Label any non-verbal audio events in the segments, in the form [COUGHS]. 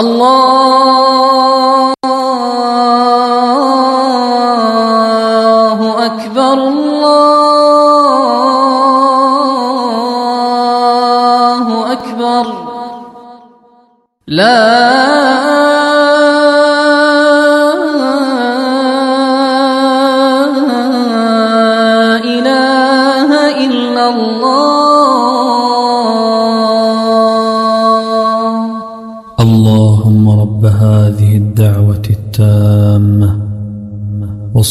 اللہ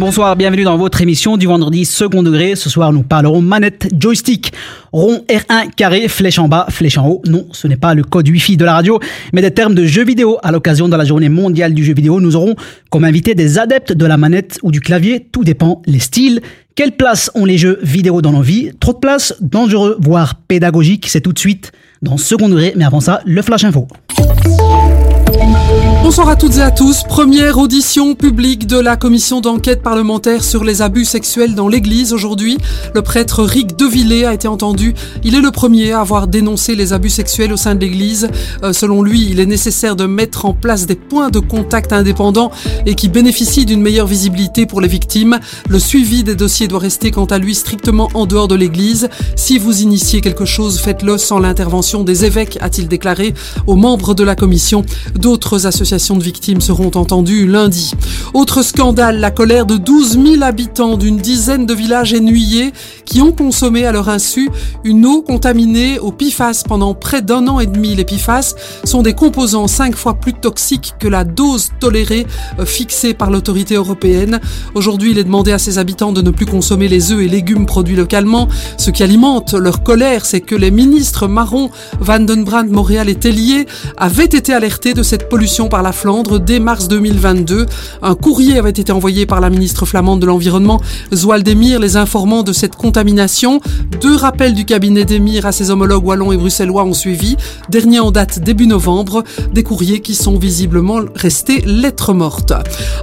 Bonsoir, bienvenue dans votre émission du vendredi second degré. Ce soir, nous parlerons manette joystick, rond R1 carré, flèche en bas, flèche en haut. Non, ce n'est pas le code Wi-Fi de la radio, mais des termes de jeux vidéo. À l'occasion de la journée mondiale du jeu vidéo, nous aurons comme invité des adeptes de la manette ou du clavier. Tout dépend les styles. Quelle place ont les jeux vidéo dans nos vies? Trop de place Dangereux, voire pédagogique C'est tout de suite dans second degré. Mais avant ça, le flash info. Bonsoir à toutes et à tous. Première audition publique de la commission d'enquête parlementaire sur les abus sexuels dans l'église aujourd'hui. Le prêtre Rick Devillé a été entendu. Il est le premier à avoir dénoncé les abus sexuels au sein de l'église. Euh, selon lui, il est nécessaire de mettre en place des points de contact indépendants et qui bénéficient d'une meilleure visibilité pour les victimes. Le suivi des dossiers doit rester quant à lui strictement en dehors de l'église. Si vous initiez quelque chose, faites-le sans l'intervention des évêques, a-t-il déclaré aux membres de la commission. D'autres associations de victimes seront entendues lundi. Autre scandale, la colère de 12 000 habitants d'une dizaine de villages ennuyés qui ont consommé à leur insu une eau contaminée au PFAS pendant près d'un an et demi. Les PFAS sont des composants cinq fois plus toxiques que la dose tolérée euh, fixée par l'autorité européenne. Aujourd'hui, il est demandé à ces habitants de ne plus consommer les œufs et légumes produits localement. Ce qui alimente leur colère, c'est que les ministres Marron, Van den Brandt, Montréal et Tellier avaient été alertés de cette pollution par la Flandre dès mars 2022. Un courrier avait été envoyé par la ministre flamande de l'Environnement, Zoaldemir, les informant de cette contamination. Deux rappels du cabinet d'Emir à ses homologues wallons et bruxellois ont suivi. Dernier en date début novembre. Des courriers qui sont visiblement restés lettres mortes.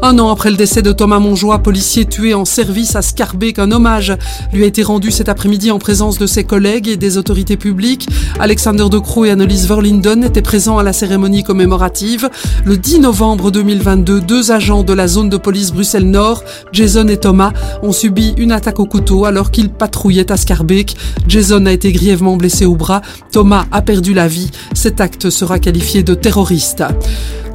Un an après le décès de Thomas Monjoie, policier tué en service à Scarbeck, un hommage lui a été rendu cet après-midi en présence de ses collègues et des autorités publiques. Alexander De Croo et Annelies Verlinden étaient présents à la cérémonie commémorative. Le 10 novembre 2022, deux agents de la zone de police Bruxelles-Nord, Jason et Thomas, ont subi une attaque au couteau alors qu'ils patrouillaient à Scarbeck. Jason a été grièvement blessé au bras, Thomas a perdu la vie. Cet acte sera qualifié de terroriste.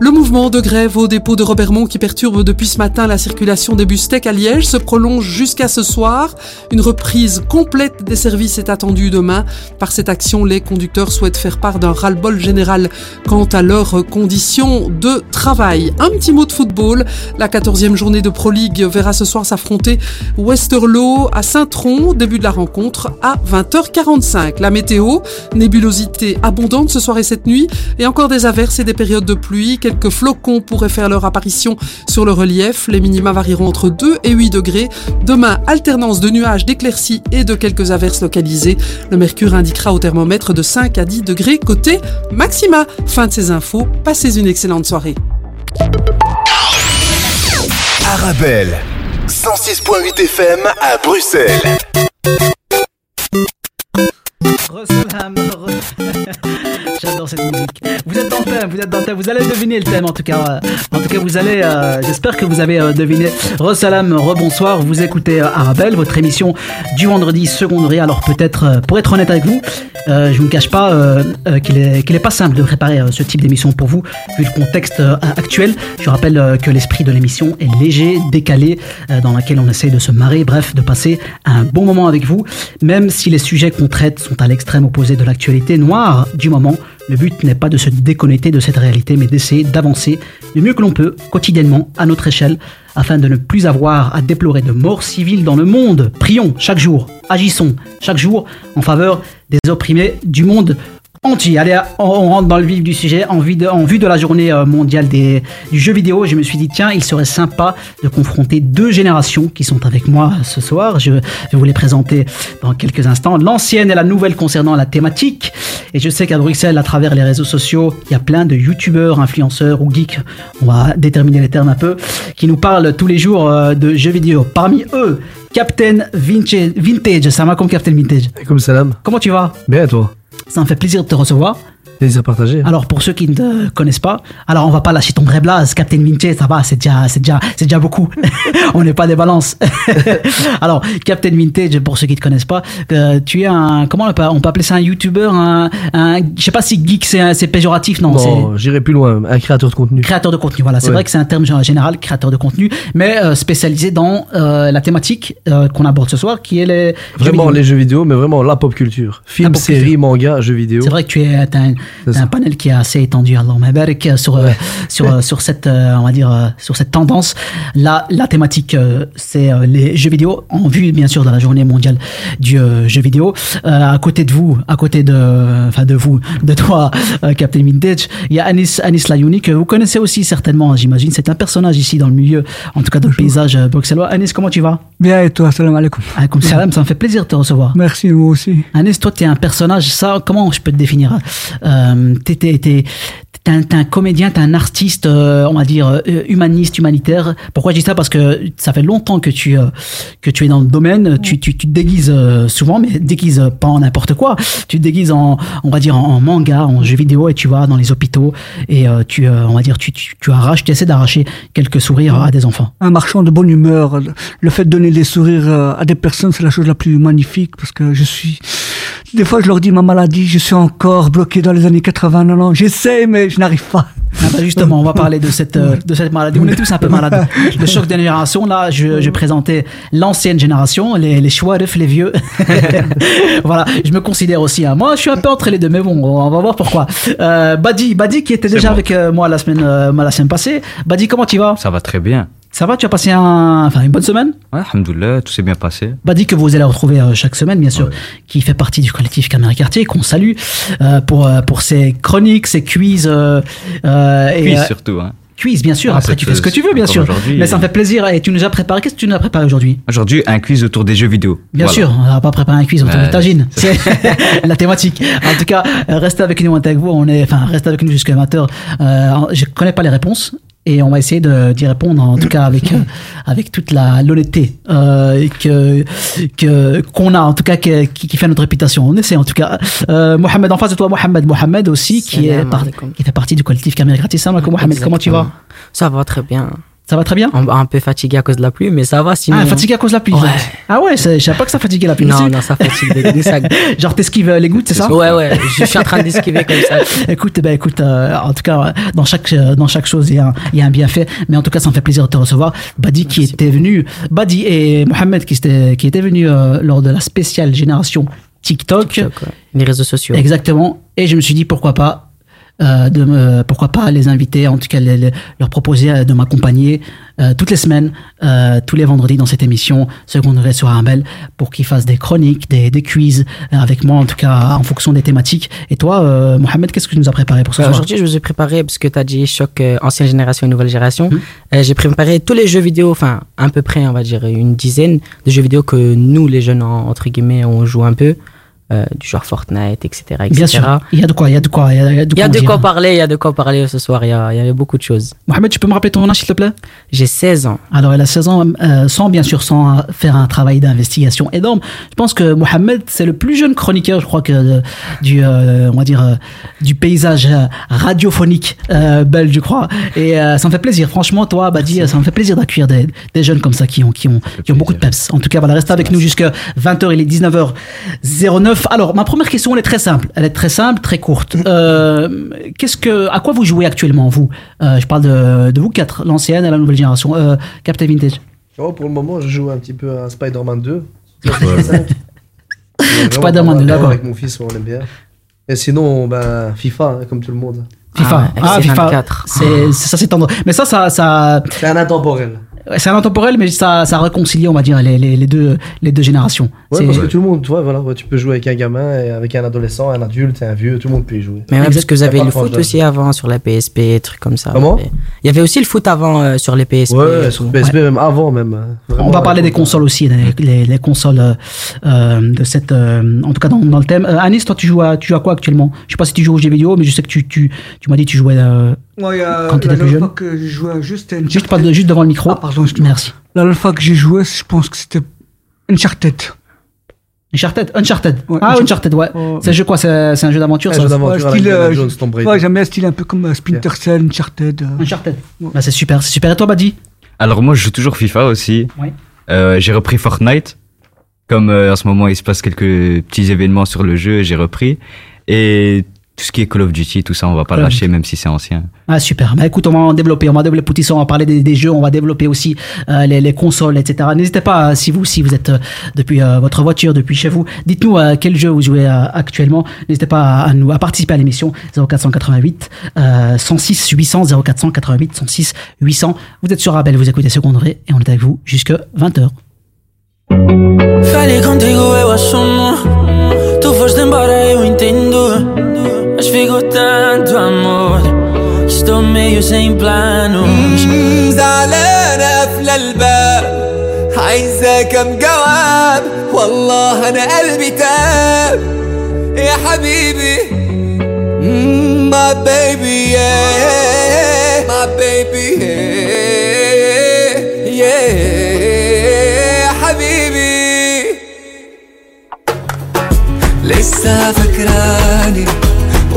Le mouvement de grève au dépôt de Robermont qui perturbe depuis ce matin la circulation des bus tech à Liège se prolonge jusqu'à ce soir. Une reprise complète des services est attendue demain. Par cette action, les conducteurs souhaitent faire part d'un ras-le-bol général quant à leurs conditions de travail. Un petit mot de football. La 14e journée de Pro League verra ce soir s'affronter Westerlo à Saint-Tron. Début de la rencontre à 20h45. La météo, nébulosité abondante ce soir et cette nuit et encore des averses et des périodes de pluie. Quelques flocons pourraient faire leur apparition sur le relief. Les minima varieront entre 2 et 8 degrés. Demain, alternance de nuages, d'éclaircies et de quelques averses localisées. Le mercure indiquera au thermomètre de 5 à 10 degrés côté maxima. Fin de ces infos. Passez une excellente soirée. Arabelle, 106.8 FM à Bruxelles. [LAUGHS] Vous êtes dans le thème, vous êtes dans le thème, vous allez deviner le thème en tout cas. En tout cas, vous allez, euh, j'espère que vous avez euh, deviné. Resalam, rebonsoir, vous écoutez euh, Arabelle, votre émission du vendredi secondaire. Alors peut-être, euh, pour être honnête avec vous, euh, je ne vous cache pas euh, euh, qu'il est, qu'il est pas simple de préparer euh, ce type d'émission pour vous, vu le contexte euh, actuel. Je rappelle euh, que l'esprit de l'émission est léger, décalé, euh, dans laquelle on essaye de se marrer, bref, de passer un bon moment avec vous, même si les sujets qu'on traite sont à l'extrême opposé de l'actualité noire du moment. Le but n'est pas de se déconnecter de cette réalité, mais d'essayer d'avancer le mieux que l'on peut, quotidiennement, à notre échelle, afin de ne plus avoir à déplorer de morts civiles dans le monde. Prions chaque jour, agissons chaque jour en faveur des opprimés du monde entier. Allez, on on rentre dans le vif du sujet. En vue de, en vue de la journée euh, mondiale des, du jeu vidéo, je me suis dit, tiens, il serait sympa de confronter deux générations qui sont avec moi ce soir. Je vais vous les présenter dans quelques instants. L'ancienne et la nouvelle concernant la thématique. Et je sais qu'à Bruxelles, à travers les réseaux sociaux, il y a plein de youtubeurs, influenceurs ou geeks, on va déterminer les termes un peu, qui nous parlent tous les jours euh, de jeux vidéo. Parmi eux, Captain Vintage, Vintage ça va comme Captain Vintage. Comme salam. Comment tu vas? Bien à toi? Ça me fait plaisir de te recevoir. Plaisir partagé. Alors pour ceux qui ne te connaissent pas, alors on va pas lâcher ton vrai blaze, Captain Vintage, ça va, c'est déjà, c'est déjà, c'est déjà beaucoup. [LAUGHS] on n'est pas des balances. [LAUGHS] alors Captain Vintage, pour ceux qui te connaissent pas, euh, tu es un, comment on peut, on peut appeler ça un YouTuber, un, un, je sais pas si geek c'est, c'est péjoratif, non, Bon, j'irai plus loin. Un créateur de contenu. créateur de contenu. Voilà, c'est Ouais. vrai que c'est un terme gé- général, créateur de contenu, mais euh, spécialisé dans euh, la thématique qu'on aborde ce soir, qui est les Vraiment les jeux vidéo, mais vraiment la pop culture. Film, série, manga, jeux vidéo. C'est vrai que tu es t'as un, C'est t'as un panel qui est assez étendu, Mabarak, sur euh, sur euh, sur cette euh, on va dire euh, sur cette tendance. Là, la thématique euh, c'est euh, les jeux vidéo en vue bien sûr de la journée mondiale du euh, jeu vidéo. Euh, à côté de vous, à côté de enfin de vous, [LAUGHS] de toi, euh, Captain Vintage, il y a Anis Anis Layouni que vous connaissez aussi certainement, j'imagine. C'est un personnage ici dans le milieu, en tout cas dans le paysage euh, bruxellois. Anis, comment tu vas? Bien et toi, salam alaikum. Comme salam, ça me fait plaisir de te recevoir. Merci, vous aussi. Anis, toi, t'es un personnage, ça, comment je peux te définir euh, T'es t'es- t'es- t'es un, t'es un comédien, t'es un artiste, euh, on va dire, euh, humaniste, humanitaire. Pourquoi je dis ça? Parce que ça fait longtemps que tu, euh, que tu es dans le domaine, tu, tu, tu te déguises souvent, mais déguises pas en n'importe quoi. Tu te déguises en, on va dire, en, en manga, en jeux vidéo, et tu vas dans les hôpitaux, et tu, on va dire, tu, tu, tu arraches, tu essaies d'arracher quelques sourires à des enfants. Un marchand de bonne humeur. Le fait de donner des sourires à des personnes, c'est la chose la plus magnifique parce que je suis. Des fois, je leur dis ma maladie, je suis encore bloqué dans les années 80, 90. J'essaie, mais je n'arrive pas. Ah bah justement, on va parler de cette, euh, de cette maladie. On est tous un peu malades. [LAUGHS] Le choc des générations, là, je, je présentais l'ancienne génération, les, les chouarefs, les vieux. [LAUGHS] voilà, je me considère aussi. hein. Moi, je suis un peu entre les deux, mais bon, on va voir pourquoi. Euh, Badi, Badi qui était déjà avec euh, moi la semaine, euh, la semaine passée. Badi, comment tu vas? Ça va très bien. Ça va Tu as passé un, enfin, une bonne semaine? Ouais, alhamdoulilah, tout s'est bien passé. Badi que vous allez retrouver euh, chaque semaine, bien sûr, Ouais. qui fait partie du collectif Caméra Quartier, qu'on salue euh, pour, euh, pour ses chroniques, ses quiz. Et, surtout, hein. quiz, bien sûr. Ah, Après, tu fais ce que tu veux, bien sûr. Mais ça me fait plaisir. Et tu nous as préparé. Qu'est-ce que tu nous as préparé aujourd'hui? Aujourd'hui, un quiz autour des jeux vidéo. Bien Voilà. sûr, on va pas préparer un quiz autour Ouais, du tagine. C'est [LAUGHS] la thématique. En tout cas, restez avec nous, on est avec vous. On est, enfin, restez avec nous jusqu'à 20h. Euh, je connais pas les réponses. Et on va essayer d'y répondre, en tout cas avec [LAUGHS] euh, avec toute la l'honnêteté euh, que qu'on a, en tout cas qui, qui fait notre réputation. On essaie en tout cas. Euh, Mohamed en face de toi, Mohamed Mohamed aussi qui est par- qui fait partie du collectif Caméra Gratis. Mohamed, comment tu vas? Ça va très bien. Ça va très bien. Un, un peu fatigué à cause de la pluie, mais ça va sinon. Ah, fatigué à cause de la pluie. Ouais. Ah ouais, je savais pas que ça fatiguait la pluie. Non, non, ça fatigue. des- des sacs. [LAUGHS] Genre t'esquives euh, les gouttes, c'est ça Ouais, ouais, je suis en train d'esquiver comme ça. [LAUGHS] Écoute, ben écoute, euh, en tout cas, euh, dans chaque dans chaque chose, il y, a un, il y a un bienfait. Mais en tout cas, ça me fait plaisir de te recevoir. Badi qui était venu, Badi et Mohamed qui étaient qui étaient venus euh, lors de la spéciale génération TikTok. Ouais, Les réseaux sociaux. Exactement. Et je me suis dit pourquoi pas. Euh, de me, pourquoi pas les inviter, en tout cas les- les- leur proposer euh, de m'accompagner euh, toutes les semaines, euh, tous les vendredis dans cette émission Nouvelle sur Armel pour qu'ils fassent des chroniques, des, des quiz euh, avec moi en tout cas en fonction des thématiques. Et toi, euh, Mohamed, qu'est-ce que tu nous as préparé pour ce Euh, soir Aujourd'hui, je vous ai préparé, parce que tu as dit choc euh, ancienne génération et nouvelle génération. Euh, J'ai préparé tous les jeux vidéo, enfin, à peu près, on va dire, une dizaine de jeux vidéo que nous, les jeunes, en- entre guillemets, on joue un peu. Euh, du genre Fortnite, etc. etc. Bien sûr, il y a de quoi, il y a de quoi, il y a, de Il y a quoi de dire. quoi parler, il y a de quoi parler ce soir, il y a, il y a beaucoup de choses. Mohamed, tu peux me rappeler ton âge s'il te plaît? J'ai 16 ans. Alors, elle a 16 ans, euh, sans bien sûr sans euh, faire un travail d'investigation énorme. Je pense que Mohamed, c'est le plus jeune chroniqueur, je crois que euh, du, on va dire, du paysage radiophonique belge, je crois. Et ça me fait plaisir. Franchement, toi, Badi, ça me fait plaisir d'accueillir des, des jeunes comme ça qui ont, qui ont, qui ont beaucoup de peps. En tout cas, voilà, restez avec nous jusqu'à 20h. Il est 19h09. Alors, ma première question, elle est très simple. Elle est très simple, très courte. Euh, qu'est-ce que, à quoi vous jouez actuellement, vous? Euh, Je parle de, de vous quatre, l'ancienne et la nouvelle génération. Euh, Captain Vintage. Oh, pour le moment, je joue un petit peu à Spider-Man 2. sur PS5. Mais vraiment Spider-Man pas mal, 2, d'accord. Avec mon fils, on aime bien. Et sinon, ben, FIFA, hein, comme tout le monde. FIFA. Ah, FC FIFA. 24. C'est, c'est- ça, c'est tendre. Mais ça, ça, ça, C'est un intemporel. c'est un intemporel, mais ça, ça réconcilie, on va dire, les, les, les deux, les deux générations. Ouais, C'est- parce que tout le monde, tu vois, voilà, ouais, tu peux jouer avec un gamin, et avec un adolescent, un adulte, et un vieux, tout le monde peut y jouer. Mais ouais, parce que vous avez le foot aussi avant sur la PSP, trucs comme ça. Comment? Il y avait aussi le foot avant euh, sur les PSP. Ouais, sur. PSP, même avant, même. hein. Vraiment, On va parler des consoles aussi, les, les, les consoles euh, euh, de cette, euh, en tout cas dans, dans le thème. Euh, Anis, toi, tu joues à, tu joues à quoi actuellement? Je sais pas si tu joues aux jeux vidéo, mais je sais que tu, tu, tu m'as dit que tu jouais euh, Quand t'étais la plus jeune que je jouais juste juste, pas de- juste devant le micro. Ah, pardon, excuse-moi. Merci. La dernière fois que j'ai joué, je pense que c'était Uncharted. Uncharted, Uncharted. Ouais, ah, Uncharted. Ouais. Oh. C'est un jeu quoi C'est un jeu d'aventure, Un ça jeu d'aventure Ouais, euh, Jones, Tomb Raider. Ouais, j'aime bien un style un peu comme euh, Splinter Cell, Uncharted. euh. Uncharted. Bah, c'est super, c'est super. Et toi, Badi Alors moi, je joue toujours FIFA aussi. Oui. Euh, j'ai repris Fortnite. Comme euh, en ce moment, il se passe quelques petits événements sur le jeu, j'ai repris. Et tout ce qui est Call of Duty, tout ça, on va pas lâcher, même si c'est ancien. Ah super. Bah écoute, on va en développer. On va développer tout ça. On va parler des, des jeux. On va développer aussi euh, les, les consoles, etc. N'hésitez pas, euh, si vous, si vous êtes euh, depuis euh, votre voiture, depuis chez vous, dites-nous euh, quel jeu vous jouez euh, actuellement. N'hésitez pas à, à nous à participer à l'émission 0488 euh, 106 800 0488 106 800. Vous êtes sur Abel, vous écoutez Seconderie et on est avec vous jusque 20h. Ficou tanto amor. Estou meio sem planos. زعلانة قافلة الباب عايزة كم جواب والله أنا قلبي تاب يا حبيبي My baby yeah. My baby yeah. Yeah حبيبي لسه فاكراني.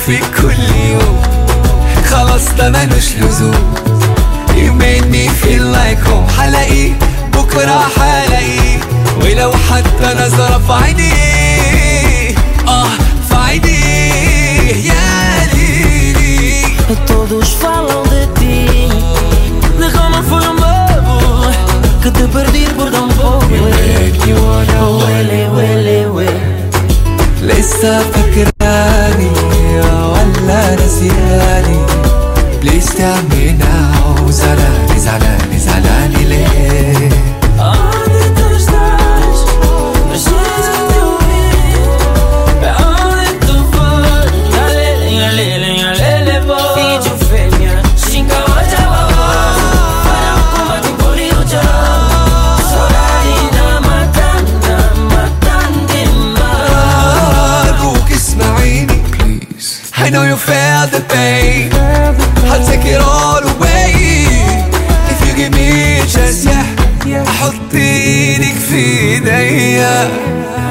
تشوفك كل يوم خلاص ده ملوش لزوم You made me feel like home حلاقيه بكرة حلاقيه ولو حتى نظرة في عينيه آه في عينيه يا ليلي Todos falam de ti De como foi um bobo Que te perdi por tão pouco make me wanna Wele, wele, wele لسه فاكراني 야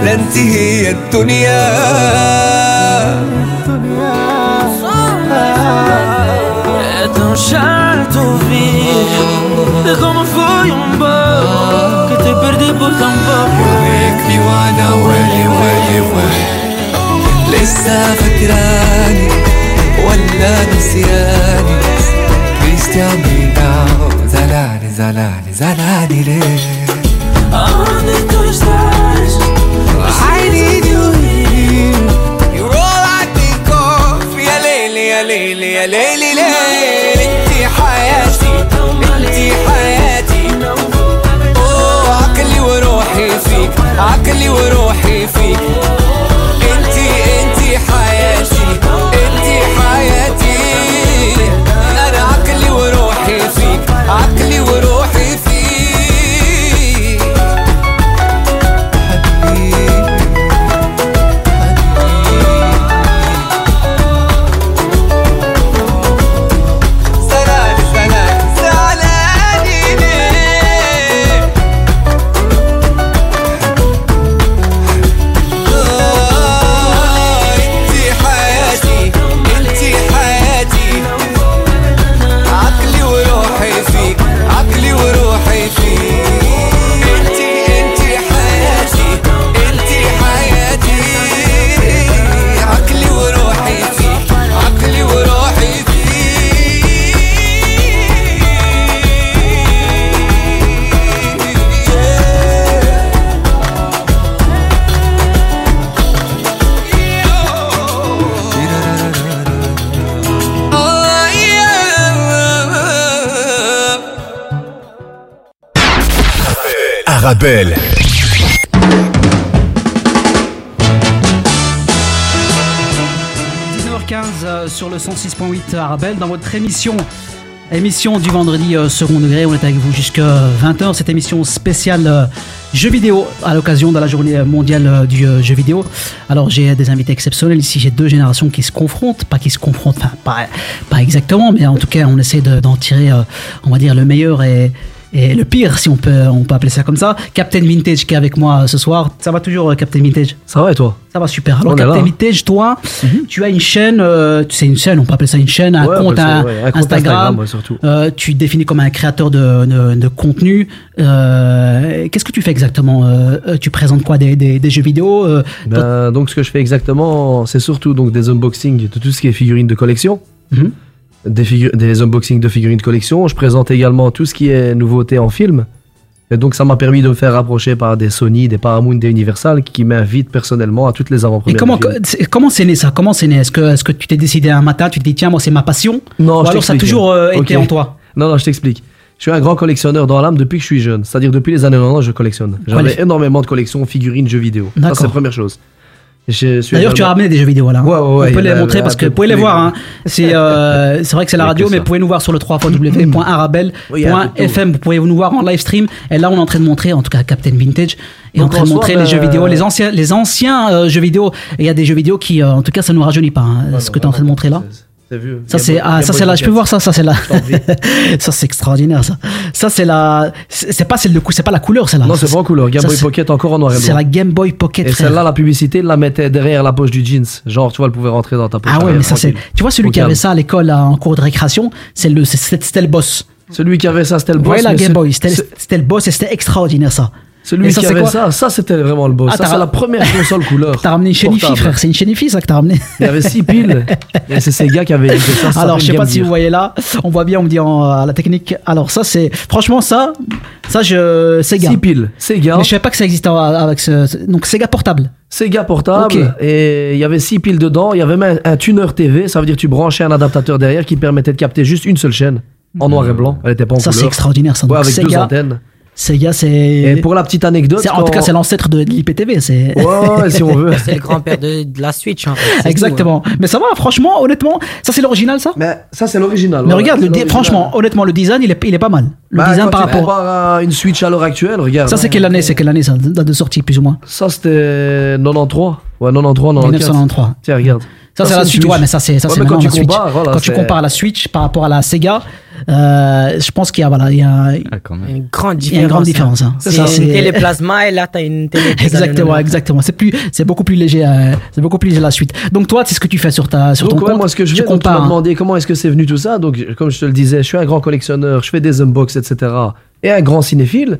لن تهي الدنيا Shato vi Come foi um bom Que te perdi por tão وأنا ويلي ويلي ويلي لسا فكراني ولا نسياني Please tell me now زلاني ليه I wanted to need you here. You're all I think of يا ليلي يا ليلي يا ليلي ليلي انتي حياتي انتي حياتي اوه عقلي وروحي فيك عقلي وروحي فيك انتي انتي حياتي انتي حياتي أنا عقلي وروحي فيك عقلي وروحي Arabelle. 19h15 euh, sur le 106.8 Arabelle dans votre émission. Émission du vendredi euh, second degré, on est avec vous jusqu'à 20h, cette émission spéciale euh, jeux vidéo à l'occasion de la journée mondiale euh, du euh, jeu vidéo. Alors j'ai des invités exceptionnels ici, j'ai deux générations qui se confrontent, pas qui se confrontent, enfin pas, pas exactement, mais en tout cas on essaie de- d'en tirer, euh, on va dire, le meilleur et, et le pire, si on peut, on peut appeler ça comme ça. Captain Vintage qui est avec moi ce soir, ça va toujours euh, Captain Vintage? Ça va et toi? Ça va super. Alors, On Captain là. Vintage, toi, tu as une chaîne, euh, c'est une chaîne, on peut appeler ça une chaîne, un Ouais, compte, un- ouais, un compte Instagram. Instagram, surtout. Euh, tu te définis comme un créateur de, de, de contenu. Euh, Qu'est-ce que tu fais exactement? Tu présentes quoi? Des, des, des jeux vidéo? Ben, donc ce que je fais exactement, c'est surtout donc des unboxings de tout ce qui est figurines de collection. Mhm. Des, des unboxings de figurines de collection. Je présente également tout ce qui est nouveauté en film. Et donc ça m'a permis de me faire rapprocher par des Sony, des Paramount, des Universal qui m'invitent personnellement à toutes les Et avant-premières. comment films. c'est- comment c'est né ça? Comment c'est né? Est-ce que est-ce que tu t'es décidé un matin, tu te dis tiens moi c'est ma passion? Non, Ou je alors ça a toujours euh, été en toi? Non, non, je t'explique. Je suis un grand collectionneur dans l'âme depuis que je suis jeune. C'est-à-dire depuis les années 90, je collectionne. J'avais énormément de collections, figurines, jeux vidéo. Ça, c'est la première chose. D'ailleurs, tu as ramené des jeux vidéo là. hein. Ouais, ouais, ouais, on peut il y les montrer parce que vous pouvez les voir. hein. C'est euh, [LAUGHS] c'est vrai que c'est la radio, mais vous pouvez nous voir sur le Oui, il y a un peu de tout. www.arabel.fm. Vous pouvez nous voir en live stream. Et là, on est en train de montrer, en tout cas, Captain Vintage, et en train de montrer les ben, jeux vidéo, les anciens, les anciens euh, jeux vidéo. Et il y a des jeux vidéo qui, euh, en tout cas, ça nous rajeunit pas. hein, ce que tu es en train de vraiment, montrer là. C'est- C'est vieux. Ça c'est ah ça c'est là je peux voir ça ça c'est là [LAUGHS] ça c'est extraordinaire ça ça c'est la c'est c'est pas cou c'est pas la couleur celle là Non, c'est pas en couleur. Game ça, Boy c'est- Pocket encore en noir et c'est blanc. la Game Boy Pocket Et celle-là, la publicité, la mettait derrière la poche du jeans. Genre, tu vois, elle pouvait rentrer dans ta poche. ah ouais mais ça c'est tu vois celui qui avait ça à l'école en cours de récréation c'est le c'est- c'était le boss Celui qui avait ça, c'était le boss. voyez la Game c'est- Boy c'est- c'était le boss et c'était extraordinaire ça Celui ça, qui c'est avait quoi ça, ça c'était vraiment le boss. Ah, ça, c'est la première console [LAUGHS] couleur. t'as ramené une portable. frère c'est une Shenifi ça que t'as ramené Il y avait six piles. [LAUGHS] Et c'est ces gars qui avaient ça. ça alors je sais pas si vous voyez là on voit bien on me dit en, à la technique alors ça c'est franchement ça ça je Sega Six piles. Sega. mais je savais pas que ça existait avec ce donc Sega portable Sega portable. Et il y avait six piles dedans. Il y avait même un, un tuner TV. Ça veut dire que tu branchais un adaptateur derrière qui permettait de capter juste une seule chaîne. En noir et blanc. Elle était pas en ça c'est couleur. extraordinaire ça Ouais, avec deux Sega antennes. Sega, Et c'est. pour la petite anecdote. c'est- En tout cas, c'est l'ancêtre de l'IPTV. C'est. Ouais, si on veut. [LAUGHS] C'est le grand-père de, de la Switch, en fait. c'est tout, hein. Exactement. Mais ça va, franchement, honnêtement, ça c'est l'original, ça? Mais ça, c'est l'original. Mais voilà, regarde, le franchement, honnêtement, le design, il est, il est pas mal. Le Bah, design quand par tu rapport. à une Switch à l'heure actuelle, regarde. Ça, c'est quelle année C'est quelle année, ça Date de sortie, plus ou moins? Ça, c'était 93. Ouais, 93, 94. 1993. Tiens, regarde. Ça, c'est la Switch, ouais, mais ça, c'est ça, Ouais, c'est quand tu la Switch. compares, voilà, quand tu c'est- compares la Switch par rapport à la Sega, euh, je pense qu'il y a, voilà, il y a, Ah. Une grande il y a une grande différence. hein. C'est Ça, une télé plasma et là, t'as une télé. Exactement, 90. exactement. C'est plus, c'est beaucoup plus léger, euh, c'est beaucoup plus léger la suite. Donc toi, c'est ce que tu fais sur ta, sur Donc, ton ouais, compte. moi, ce que je tu donc, tu compares. hein. demandé comment est-ce que c'est venu tout ça. Donc, comme je te le disais, je suis un grand collectionneur, je fais des unbox, etc. Et un grand cinéphile.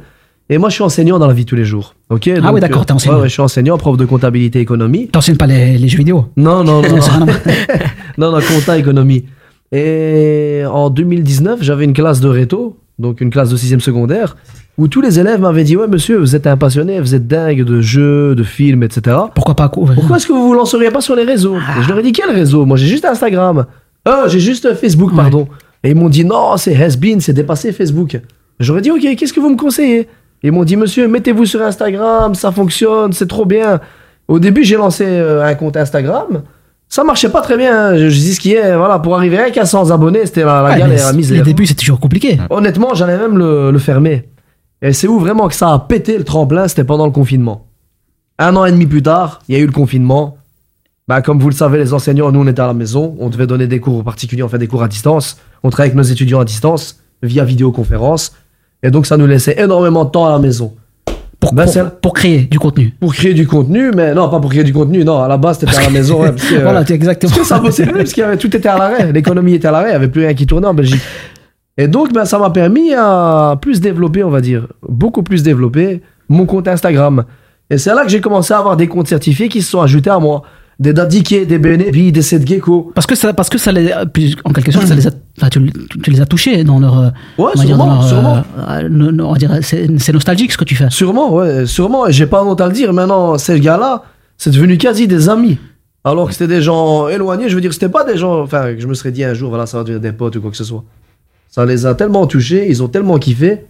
Et moi, je suis enseignant dans la vie tous les jours. Ok? Ah Donc, oui, d'accord, euh, t'es enseignant. Ouais, ouais, je suis enseignant, prof de comptabilité économie. T'enseignes pas les, les jeux vidéo? Non, non, non. [LAUGHS] Non, [LAUGHS] non, non, compta, économie. Et en 2019, j'avais une classe de réto, donc une classe de 6 secondaire, où tous les élèves m'avaient dit Ouais, monsieur, vous êtes un passionné, vous êtes dingue de jeux, de films, etc. Pourquoi pas quoi? Pourquoi est-ce que vous vous lanceriez pas sur les réseaux? Et je leur ai dit Quel réseau? Moi, j'ai juste Instagram. Oh, j'ai juste Facebook, pardon. Et ils m'ont dit Non, c'est has-been, c'est dépassé Facebook. J'aurais dit Ok, qu'est-ce que vous me conseillez? Ils m'ont dit Monsieur, mettez-vous sur Instagram, ça fonctionne, c'est trop bien. Au début, j'ai lancé euh, un compte Instagram. Ça marchait pas très bien. Je, je dis ce qui est, voilà, pour arriver rien qu'à 100 abonnés, c'était la, la Ouais, galère, la Les misère. débuts, c'est toujours compliqué. Honnêtement, j'allais même le, le fermer. Et c'est où vraiment que ça a pété le tremplin, c'était pendant le confinement. Un an et demi plus tard, il y a eu le confinement. Bah, comme vous le savez, les enseignants, nous, on était à la maison. On devait donner des cours particuliers, on fait des cours à distance. On travaille avec nos étudiants à distance, via vidéoconférence. Et donc, ça nous laissait énormément de temps à la maison. Pour, Ben, pour, créer du contenu. Pour créer du contenu, mais non, pas pour créer du contenu, non, à la base, c'était à la maison. ouais, [LAUGHS] parce que, voilà, exactement. parce que ça bossait plus, parce que tout était à l'arrêt. L'économie était à l'arrêt, il n'y avait plus rien qui tournait en Belgique. Et donc, ben, ça m'a permis à plus développer, on va dire, beaucoup plus développer mon compte Instagram. Et c'est là que j'ai commencé à avoir des comptes certifiés qui se sont ajoutés à moi. Des Dadike, des BNB, des Setgecko. Parce que ça, parce que ça les, en quelque sorte, ça les a, tu, les as touchés dans leur. euh, Ouais, sûrement, sûrement. on va dire, c'est nostalgique ce que tu fais. Sûrement, ouais, sûrement. Et j'ai pas honte à le dire. Maintenant, ces gars-là, c'est devenu quasi des amis. Alors que c'était des gens éloignés. Je veux dire, c'était pas des gens, enfin, que je me serais dit un jour, voilà, ça va devenir des potes ou quoi que ce soit. Ça les a tellement touchés, ils ont tellement kiffé,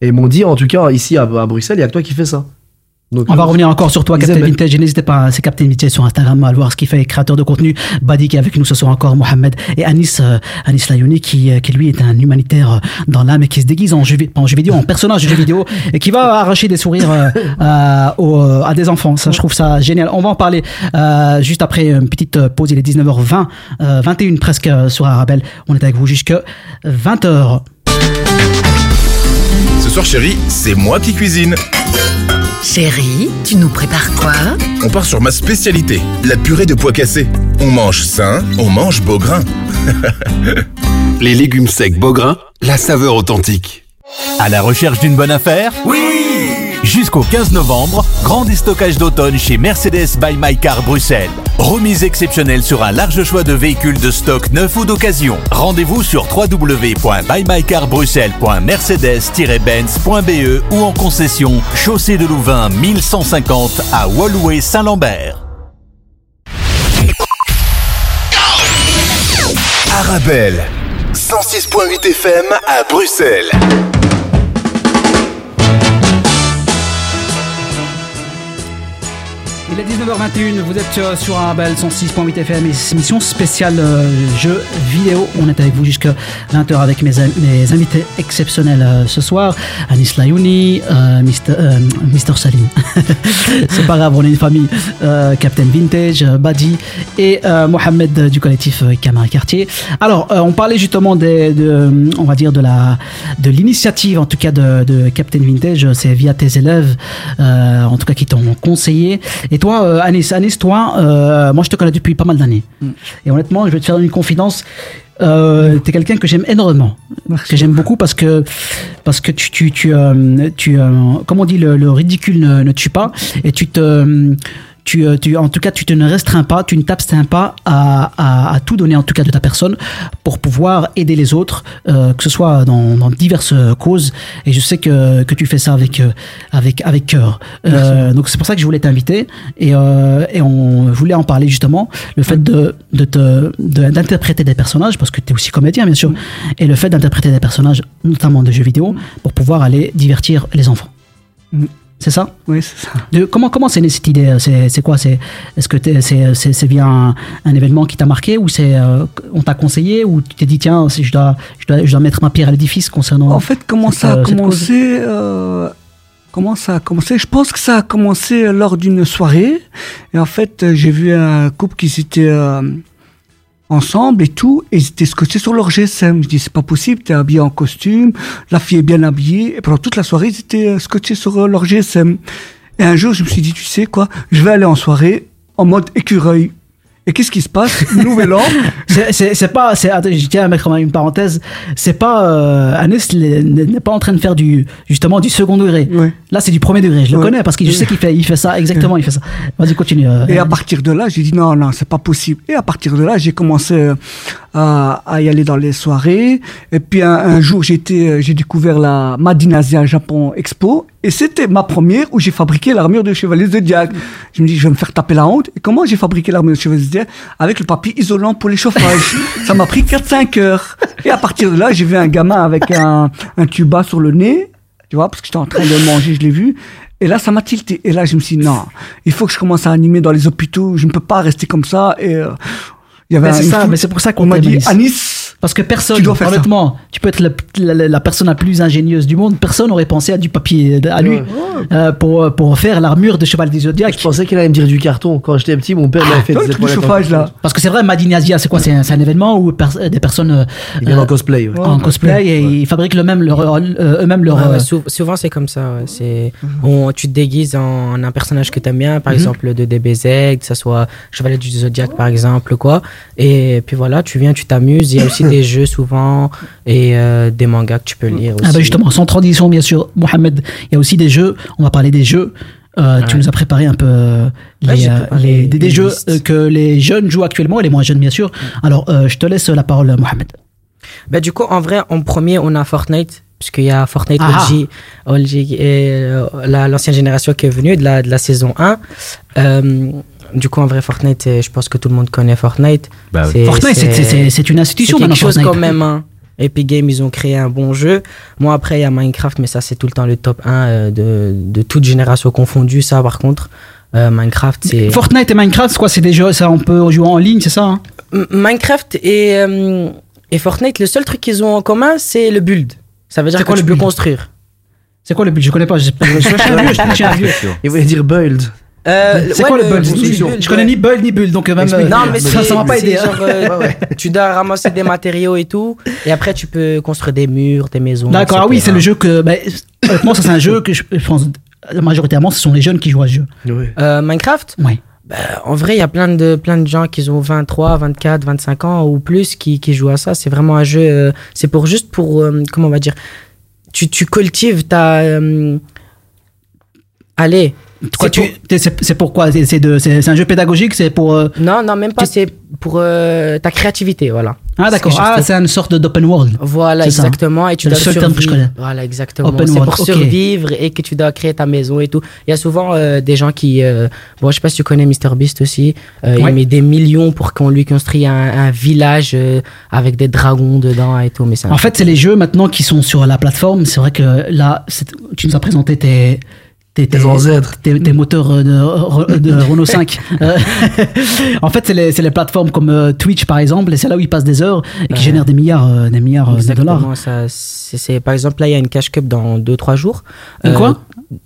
Et ils m'ont dit, en tout cas, ici à, à Bruxelles, il y a que toi qui fais ça. Donc, On va euh, revenir encore sur toi, Captain. Vintage. N'hésitez pas, c'est Captain Vintage sur Instagram, à voir ce qu'il fait, créateur de contenu. Badi qui est avec nous ce soir encore, Mohamed. Et Anis, euh, Anis Layouni qui, euh, qui lui est un humanitaire euh, dans l'âme et qui se déguise en jeu, en vidéo, en personnage de jeu vidéo et qui va [LAUGHS] arracher des sourires euh, euh, aux, à des enfants. Ça, je trouve ça génial. On va en parler euh, juste après une petite pause. Il est 19h20, euh, 21 presque sur Arabelle. On est avec vous jusque 20h. Soir, chérie, c'est moi qui cuisine. Chérie, tu nous prépares quoi On part sur ma spécialité, la purée de pois cassés. On mange sain, on mange beau grain. [LAUGHS] Les légumes secs Beaugrain, la saveur authentique. À la recherche d'une bonne affaire Oui Jusqu'au 15 novembre, grand déstockage d'automne chez Mercedes by My Car Bruxelles. Remise exceptionnelle sur un large choix de véhicules de stock neufs ou d'occasion. Rendez-vous sur www.bymycarbruxelles.mercedes-benz.be ou en concession Chaussée de Louvain 1150 à Wallway Saint-Lambert. Arabelle, 106.8 FM à Bruxelles. Il est 19h21, vous êtes euh, sur Arabelle 106.8 FM, émission spéciale euh, jeux vidéo. On est avec vous jusqu'à 20h avec mes, invités exceptionnels euh, ce soir. Anis Layouni, Mr. euh. Salim. [LAUGHS] C'est pas grave, on est une famille. Captain Vintage, Badi et Mohamed du collectif Camara Quartier. Alors, on parlait justement de, on va dire de la, de l'initiative, en tout cas de, de Captain Vintage. C'est via tes élèves, en tout cas qui t'ont conseillé. Et toi, euh, Anis, Anis, toi, euh, moi je te connais depuis pas mal d'années. Et honnêtement, je vais te faire une confidence. Euh, t'es quelqu'un que j'aime énormément, que j'aime beaucoup parce que parce que tu tu tu, euh, tu euh, comme on dit le, le ridicule ne, ne tue pas et tu te tu, euh, tu, en tout cas, tu te ne restreins pas, tu ne t'abstiens pas à, à, à tout donner, en tout cas de ta personne, pour pouvoir aider les autres, euh, que ce soit dans, dans diverses causes. Et je sais que, que tu fais ça avec euh, avec avec cœur. Euh, donc c'est pour ça que je voulais t'inviter et, euh, et on voulait en parler justement. Le fait de de te de- d'interpréter des personnages, parce que tu es aussi comédien bien sûr, et le fait d'interpréter des personnages, notamment de jeux vidéo, pour pouvoir aller divertir les enfants. C'est ça Oui, c'est ça. De, comment comment c'est né cette idée euh, C'est c'est quoi C'est est-ce que t'es- c'est c'est c'est via un, un événement qui t'a marqué ou c'est euh, on t'a conseillé ou tu t'es dit tiens si je dois je dois je dois mettre ma pierre à l'édifice concernant En fait, comment cette, ça a euh, commencé euh, Comment ça a commencé? Je pense que ça a commencé lors d'une soirée. Et en fait, euh, j'ai vu un couple qui s'était euh, ensemble et tout, ils étaient scotchés sur leur GSM. Je dis, c'est pas possible, t'es habillé en costume, la fille est bien habillée, et pendant toute la soirée, ils étaient euh, scotchés sur euh, leur GSM. Et un jour, je me suis dit, tu sais quoi, je vais aller en soirée en mode écureuil. Et qu'est-ce qui se passe? Nouvel an. [LAUGHS] C'est- pas, c'est- attends, je tiens à mettre une parenthèse. C'est pas, euh, Anis n'est pas en train de faire du, justement, du second degré. Là, c'est du premier degré. Je le Ouais. connais parce que je sais qu'il fait, il fait ça exactement. Il fait ça. Vas-y, continue. euh, Et à partir de là, j'ai dit non, non, c'est pas possible. Et à partir de là, j'ai commencé euh, à, à y aller dans les soirées. Et puis un, un jour, j'étais, euh, j'ai découvert la Madinasia Japon Expo. Et c'était ma première où j'ai fabriqué l'armure de chevalier Zodiac. Je me dis, je vais me faire taper la honte. Et comment j'ai fabriqué l'armure de chevalier Zodiac Avec le papier isolant pour les chauffages. [LAUGHS] Ça m'a pris 4-5 heures. Et à partir de là, j'ai vu un gamin avec un, un tuba sur le nez. Tu vois, parce que j'étais en train de manger, je l'ai vu. Et là, ça m'a tilté. Et là, je me suis dit, non, il faut que je commence à animer dans les hôpitaux. Je ne peux pas rester comme ça. Et euh, il y avait Mais c'est ça, mais c'est pour ça qu'on on m'a dit, Anis. Anis, Parce que personne, Tu dois faire ça. honnêtement, tu peux être la, la- la- la personne la plus ingénieuse du monde, personne n'aurait pensé à du papier à lui euh, pour, pour faire l'armure de cheval du zodiaque. Je pensais qu'il allait me dire du carton. Quand j'étais petit, mon père m'avait fait des épaulettes en carton. Parce que c'est vrai, Madinasia, c'est quoi? C'est un, événement où pers- des personnes. euh, Ils viennent en euh, cosplay. ouais. En cosplay et ils fabriquent le leur, euh, eux-mêmes leur. Ouais, ouais, euh, sou- souvent c'est comme ça. ouais. C'est on- tu te déguises en un personnage que t'aimes bien, par Mhm. exemple de DBZ, que ça soit Chevalier du Zodiac par exemple, quoi. Et puis voilà, tu viens, tu t'amuses. Il y a aussi [LAUGHS] des jeux souvent et euh, des mangas que tu peux lire aussi. Ah bah justement, sans transition bien sûr, Mohamed, il y a aussi des jeux, on va parler des jeux. Euh, Tu nous as préparé un peu euh, Ouais, les, des, jeux que les jeunes jouent actuellement et les moins jeunes bien sûr. Alors euh, je te laisse la parole Mohamed. Bah, du coup, en vrai, en premier, on a Fortnite, puisqu'il y a Fortnite Ah. OG, OG et euh, la- l'ancienne génération qui est venue de la, de la saison 1. Euh, du coup, en vrai, Fortnite, euh, je pense que tout le monde connaît Fortnite. Bah oui. Fortnite, c'est- c'est- c'est- c'est une institution C'est quelque maintenant, chose Fortnite. quand même. hein. Epic Games, ils ont créé un bon jeu. Moi, après, il y a Minecraft, mais ça, c'est tout le temps le top 1 euh, de, de toute génération confondue. Ça, par contre, euh, Minecraft, c'est. Fortnite et Minecraft, c'est quoi C'est des jeux, ça, on peut jouer en ligne, c'est ça hein Minecraft et, euh, et Fortnite, le seul truc qu'ils ont en commun, c'est le build. Ça veut dire C'est que quoi tu le peux build construire. C'est quoi le but Je connais pas. Je, je, je, je, suis un vieux, je vieux. Il voulait dire build. Euh, C'est ouais, quoi le construction. Je connais ni build ni build, donc euh, même euh, Non, mais ça, ça m'a pas aidé. hein. genre, euh, Tu dois ramasser des matériaux et tout, et après tu peux construire des murs, des maisons. D'accord, ah oui, c'est le jeu que. bah, honnêtement, ça, c'est un jeu que je, pense. Majoritairement, ce sont les jeunes qui jouent à ce jeu. Euh, Minecraft? Oui. Bah, en vrai, il y a plein de, plein de gens qui ont 23, 24, 25 ans ou plus qui, qui jouent à ça. C'est vraiment un jeu. euh, c'est pour juste pour. euh, comment on va dire tu, tu cultives ta. euh, allez. Quoi, tu- t'es- C'est c'est pourquoi? C'est c'est de- c'est- c'est un jeu pédagogique? C'est pour. euh, Non, non, même pas. C'est pour euh, ta créativité, voilà. Ah, d'accord. Ah, c'est une sorte d'open world. Voilà, C'est ça. exactement. Et tu C'est le dois seul terme que je survivre. connais. Voilà, exactement. Open C'est world, pour survivre et que tu dois créer ta maison et tout. Il y a souvent euh, des gens qui. euh, bon, je sais pas si tu connais MrBeast aussi. Euh, Ouais. Il met des millions pour qu'on lui construise un, un village euh, avec des dragons dedans et tout. Mais En fait, c'est les jeux maintenant qui sont sur la plateforme. C'est vrai que là, c'est- tu nous as présenté tes. Tes, tes, tes- tes moteurs euh, de, de Renault [LAUGHS] 5. Euh, [LAUGHS] en fait, c'est les, c'est les plateformes comme euh, Twitch, par exemple, et c'est là où ils passent des heures et qui génèrent des milliards, euh, des milliards euh, de dollars. Exactement, ça, c'est, c'est- par exemple, là, il y a une cash cup dans 2-3 jours. Euh, Une quoi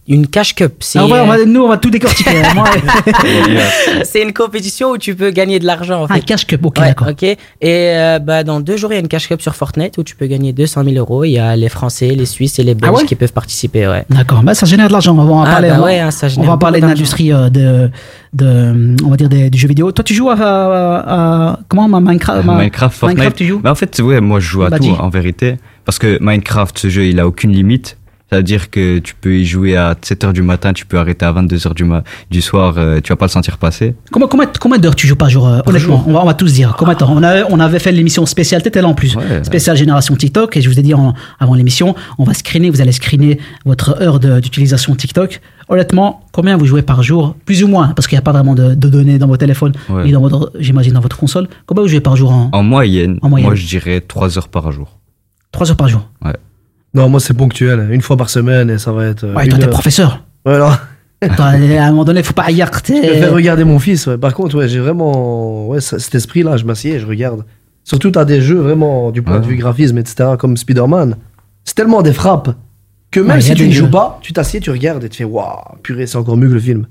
Une cash cup. C'est, Ah, on va- on va- euh, nous, on va tout décortiquer. Moi, [LAUGHS] [LAUGHS] c'est une compétition où tu peux gagner de l'argent. En Ah, cash cup, ok, Ouais, d'accord. ok. Et euh, bah, dans deux jours, il y a une cash cup sur Fortnite où tu peux gagner 200 000 euros. Il y a les Français, les Suisses et les Belges Ah ouais qui peuvent participer. Ouais. D'accord, bah, ça génère de l'argent. On va en Ah, parler. bah on va- ouais, hein, ça on va parler de l'industrie euh, de, de, on va dire des, du jeu vidéo. Toi, tu joues à, à- à- comment ma Minecraft, ma- Minecraft, Fortnite. Minecraft, tu joues Bah, en fait, ouais, moi je joue à Bah, tout dis. en vérité. Parce que Minecraft, ce jeu, il a aucune limite. C'est-à-dire que tu peux y jouer à 7h du matin, tu peux arrêter à 22h du, ma- du soir, euh, tu vas pas le sentir passer. Combien, combien, combien d'heures tu joues par jour euh, Honnêtement, on va, on va tous dire. Combien de temps on, a- on avait fait l'émission spéciale, t'étais là en plus. Spéciale génération TikTok. Et je vous ai dit en- avant l'émission, on va screener, vous allez screener votre heure d'utilisation TikTok. Honnêtement, combien vous jouez par jour? Plus ou moins, parce qu'il n'y a pas vraiment de, de données dans vos téléphones Ouais. et dans votre, j'imagine, dans votre console. Combien vous jouez par jour en? En moyenne, En moyenne. moi je dirais 3 heures par jour. 3 heures par jour Ouais. Non, moi c'est ponctuel. Une fois par semaine et ça va être. euh, Ouais, toi, t'es professeur. Ouais, alors. Toi, à un moment donné, faut pas y Je fais regarder mon fils. ouais. Par contre, ouais, j'ai vraiment ouais, cet esprit-là. Je m'assieds et je regarde. Surtout, t'as des jeux vraiment du point de vue graphisme, etc., comme Spider-Man. C'est tellement des frappes que même Ouais, si tu ne joues pas, tu t'assieds, tu regardes et tu fais waouh, purée, c'est encore mieux que le film.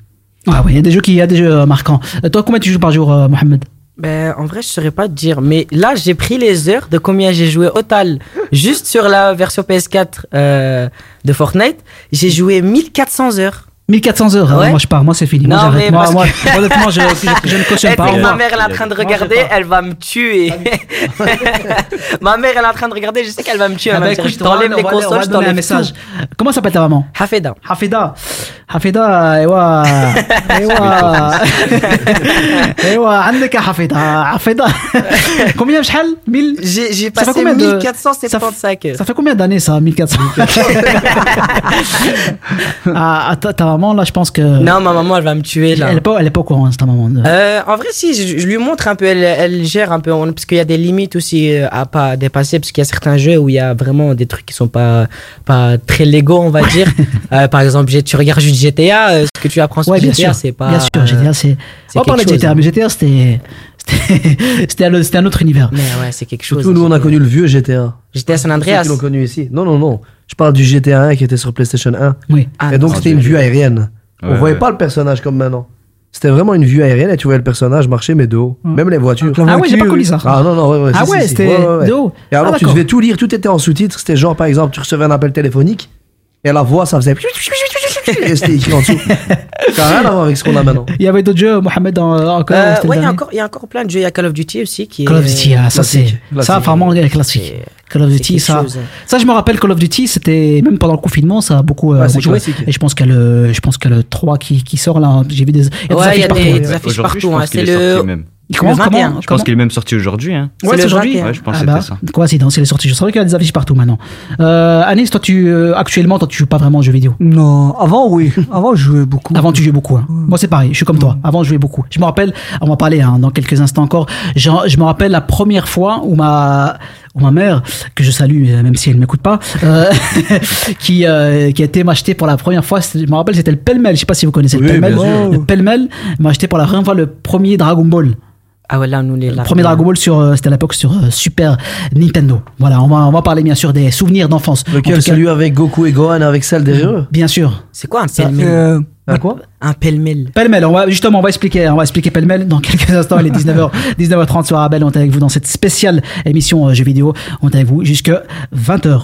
Ah ouais, il y a des jeux qui, il y a des jeux marquants. Euh, toi, combien tu joues par jour, euh, Mohamed? Ben, en vrai, je saurais pas te dire. Mais là, j'ai pris les heures de combien j'ai joué au total. Juste sur la version PS4 euh, de Fortnite, j'ai joué 1400 heures. 1400 heures, hein, Ouais. moi je pars, moi c'est fini. moi Non, j'arrête. mais Moi, parce moi, que- honnêtement, je, je- je ne cautionne Eh, pas. tu sais Au que ma revoir. mère elle est en train de regarder, elle va me tuer. [LAUGHS] ma mère elle est en train de regarder, je sais qu'elle va me tuer. Ah Elle va bah me dire, écoute, je t'enlève on va- les on va- on va consoles, je donner un t'enlève message. tout. Comment s'appelle ta maman Hafeda. Hafeda. Hafeda, ايوا ايوا ايوا عندك يا حفيدة حفيدة [LAUGHS] Combien شحال 1000 J'ai j'ai Ça fait passé combien de- 1475 heures. Ça fait combien d'années ça 1400 [LAUGHS] ah, ah, ta, ta maman là je pense que Non, ma maman elle va me tuer là. elle est pas elle est pas au courant c'est ta maman Euh, en vrai, si, je, je lui montre un peu, elle, elle gère un peu, on- parce qu'il y a des limites aussi euh, à pas dépasser, parce qu'il y a certains jeux où il y a vraiment des trucs qui sont pas, pas très légaux, on va [LAUGHS] dire. Euh, par exemple, tu regardes juste GTA, euh, ce que tu apprends sur Ouais, GTA, c'est pas. Bien sûr, GTA, c'est. On parlait de GTA, mais GTA, c'était. C'était [LAUGHS] c'était un, autre univers. Mais ouais, c'est quelque chose. Surtout, nous, on a connu le vieux GTA. GTA San Ceux Andreas. qui l'ont connu ici. Non, non, non. Je parle du GTA 1 qui était sur PlayStation 1. Oui. Ah, et donc, c'était une vue aérienne. on Ouais, voyait ouais. pas le personnage comme maintenant. C'était vraiment une vue aérienne et tu voyais le personnage marcher, mais de haut. Même les voitures. Ah ouais, j'ai pas connu ça. Ah non, non, ouais, ouais. Ah si, ouais, si, c'était Ouais, ouais, ouais. de haut. Et alors, Ah, tu devais tout lire, tout était en sous-titres. C'était genre, par exemple, tu recevais un appel téléphonique et la voix, ça faisait. C'était écrit en dessous. Ça n'a rien à voir avec ce qu'on a maintenant. Il y avait d'autres jeux, Mohamed, en- encore Euh, ouais, il y, a encore, il y a encore plein de jeux. Il y a Call of Duty aussi qui est. Call of Duty, ah, ça c'est. Ça, vraiment, est classique. Call of Duty, ça. chose. Ça, je me rappelle, Call of Duty, c'était. Même pendant le confinement, ça a beaucoup, euh, Ouais, beaucoup joué. Et je pense qu'il y a le, je pense qu'il y a le 3 qui, qui sort là. J'ai vu des. Il y a des Ouais, il y affiches a partout. des, ouais. des affiches partout. hein. C'est le. sorti même. Comment, le comment, 21. Je pense comment qu'il est même sorti aujourd'hui. Hein. Ouais, C'est aujourd'hui. 21. Ouais, je pense Ah que bah, c'était ça. Coïncidence, il est sorti. Je savais qu'il y a des affiches partout maintenant. Euh, Anis, toi, tu, euh, actuellement, toi, tu joues pas vraiment aux jeux vidéo? Non, avant, oui. Avant, je jouais beaucoup. Avant, tu jouais beaucoup. hein. Moi, c'est pareil. Je suis comme toi. Avant, je jouais beaucoup. Je me rappelle, on va parler hein, dans quelques instants encore. Je, je me rappelle la première fois où ma, ma mère, que je salue, euh, même si elle ne m'écoute pas, euh, [LAUGHS] qui, euh, qui a été m'acheter pour la première fois, je me rappelle, c'était le pêle-mêle, je sais pas si vous connaissez le pêle-mêle. Le pêle-mêle m'a acheté pour la première fois le premier Dragon Ball. Ah ouais, là, nous, les Le premier Dragon Ball sur, euh, c'était à l'époque sur euh, Super Nintendo. Voilà, on va, on va parler bien sûr des souvenirs d'enfance. En Lequel? cas- Celui avec Goku et Gohan avec celle derrière eux Bien sûr. C'est quoi un pêle-mêle? euh, Un quoi? Un pêle-mêle. Pêle-mêle, on va, justement, on va expliquer, on va expliquer pêle-mêle dans [LAUGHS] quelques instants. Il est 19h, 19h30 sur Arabelle. On est avec vous dans cette spéciale émission jeux vidéo. On est avec vous jusque 20h.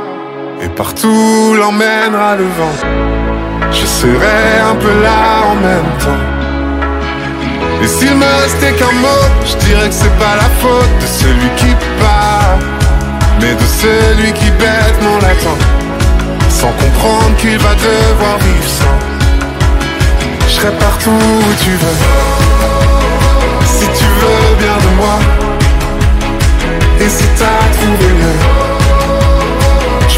et partout l'emmènera le vent. Je serai un peu là en même temps. Et s'il me restait qu'un mot, je dirais que c'est pas la faute de celui qui part, mais de celui qui bêtement l'attend, sans comprendre qu'il va devoir vivre sans. Je serai partout où tu veux, si tu veux bien de moi, et si t'as trouvé mieux.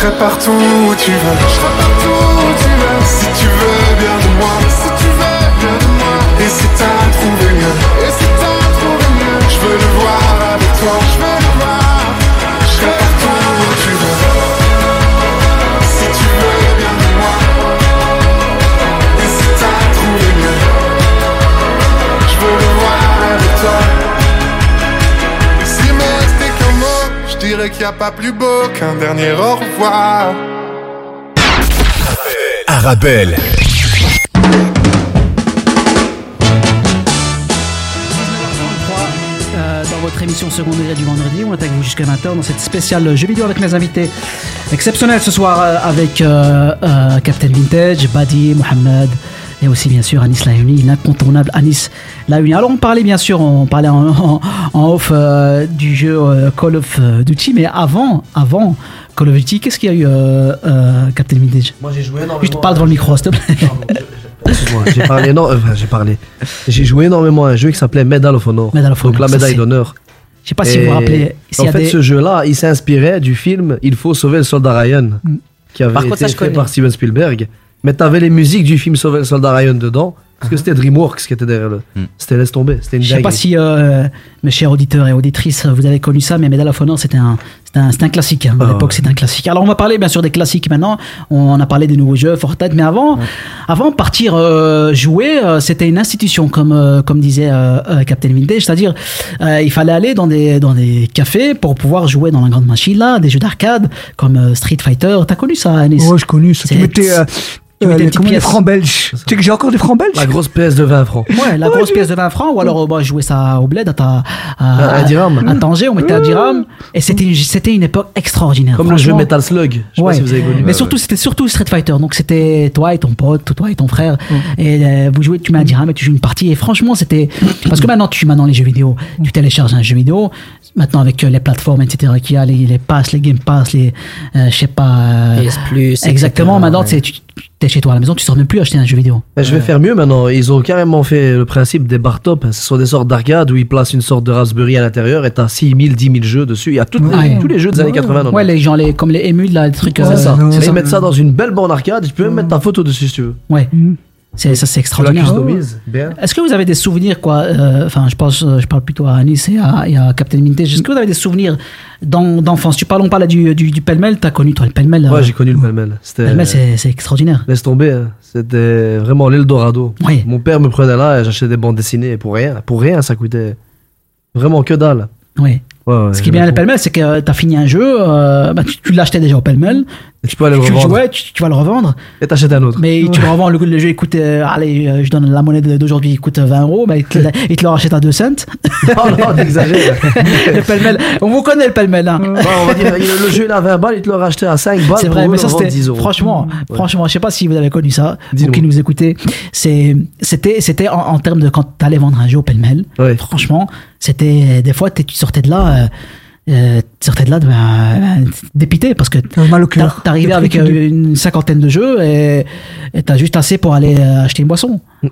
serai partout où tu veux. Je serai partout où tu veux. Si tu veux bien de moi. Dirais qu'il n'y a pas plus beau qu'un dernier au revoir. Arabelle. Euh, dans votre émission Second Degré du vendredi. On est avec vous jusqu'à 20h dans cette spéciale jeu vidéo avec mes invités exceptionnels ce soir euh, avec euh, euh, Captain Vintage, Badi, Mohamed et aussi bien sûr Anis Laouni, l'incontournable Anis Laouni. Alors on parlait bien sûr, on parlait en, en- en off euh, du jeu euh, Call of Duty, mais avant, avant Call of Duty, qu'est-ce qu'il y a eu euh, euh, Captain Vintage? Moi j'ai joué énormément. Juste parle devant le micro, s'il te plaît. Excuse-moi, j'ai parlé, non, enfin, j'ai parlé. J'ai joué énormément à un jeu qui s'appelait Medal of Honor. Medal of Donc Honor, la ça, médaille d'honneur. Je sais pas si vous vous rappelez. y En a fait, des- ce jeu-là, il s'inspirait du film Il faut sauver le soldat Ryan, qui avait Par contre, été ça, je fait connais. par Steven Spielberg. Mais t'avais les musiques du film Sauver le soldat Ryan dedans, parce que c'était DreamWorks qui était derrière le. C'était laisse tomber, c'était une Je sais pas si, euh, mes chers auditeurs et auditrices, vous avez connu ça, mais Medal of Honor, c'était un, un, un classique. hein. À Ah l'époque, c'était un classique. Alors, on va parler bien sûr des classiques maintenant. On a parlé des nouveaux jeux, Fortnite, mais avant, avant partir euh, jouer, euh, c'était une institution, comme, comme disait Captain Vintage, c'est-à-dire, il fallait aller dans des, dans des cafés pour pouvoir jouer dans la grande machine là, des jeux d'arcade comme Street Fighter. T'as connu ça, Anis? Ouais, je connu ça. Tu Mettais, euh, tu mettais euh, une les, petite comment, les pièce. francs belges? Tu sais que j'ai encore des francs belges? La grosse pièce de 20 francs. Ouais, la grosse pièce de 20 francs, ou alors euh, bah, jouer ça au bled à, ta, à, À dirham. à Tanger, on mettait à dirham. Et c'était une, c'était une époque extraordinaire. Comme le jeu. Metal Slug. Je sais Ouais. pas si vous avez connu. Mais surtout, c'était surtout Street Fighter. Donc c'était toi et ton pote, toi et ton frère. Et euh, vous jouez, tu mets un dirham et tu joues une partie. Et franchement, c'était. Parce que maintenant, tu maintenant les jeux vidéo, tu télécharges un jeu vidéo. Maintenant, avec euh, les plateformes, etc., qu'il y a, les, les passes, les Game Pass, les. euh, je sais pas. euh, PS Plus, Exactement. Maintenant, ouais. tu- t'es chez toi à la maison, tu sors même plus acheter un jeu vidéo. Mais je vais faire mieux maintenant. Ils ont carrément fait le principe des bar top. Ce sont des sortes d'arcades où ils placent une sorte de Raspberry à l'intérieur et t'as 6 000, 10 000 jeux dessus. Il y a toutes les- Ouais. tous les jeux des années 80. dedans. Ouais, les gens, les, comme les émules, là, des trucs. C'est euh, ça. c'est Ils ça. mettent ça dans une belle borne arcade. Tu peux même mettre ta photo dessus si tu veux. Ouais. C'est, ça, c'est Tu la extraordinaire. Bien. Est-ce que vous avez des souvenirs, quoi euh, Enfin, je pense, euh, je parle plutôt à Anis et à, et à Captain Vintage. Est-ce que vous avez des souvenirs d'en- d'enfance? Tu parles, on parle du, du, du pêle-mêle. T'as connu, toi, le pêle-mêle euh, Ouais, j'ai connu le pêle-mêle. Pêle-mêle, c'est, c'est extraordinaire. Laisse tomber. hein. C'était vraiment l'Eldorado. Mon père me prenait là et j'achetais des bandes dessinées pour rien. Pour rien, ça coûtait vraiment que dalle. Oui. Ouais, ouais, Ce qui est bien le pêle-mêle, c'est que t'as fini un jeu, euh, bah, tu, tu l'achetais déjà au pêle-mêle. Tu peux aller le tu, revendre. tu, tu vas le revendre. Et t'achètes un autre. Mais tu le revends, le, le jeu il coûte, euh, allez, euh, je donne la monnaie d'aujourd'hui, il coûte 20 euros, bah, il, te, le- le rachète à 2 cents. [LAUGHS] Oh non, t'exagères. [LAUGHS] le on vous connaît le pêle-mêle. Hein. Bon, on va dire, il- le jeu il a 20 balles, il te l'a racheté à 5 balles. C'est vrai, mais le ça c'était 10 euros. franchement, Ouais. franchement, je sais pas si vous avez connu ça, vous Dis-nous. qui nous écoutez. C'était, c'était en, en termes de quand t'allais vendre un jeu au pêle-mêle. Franchement, c'était des fois tu sortais de là. euh, euh, tu sortais de là ben, dépité parce que t'a- t'arrivais avec euh, une cinquantaine de jeux et t'as juste assez pour aller euh, acheter une boisson. [LAUGHS]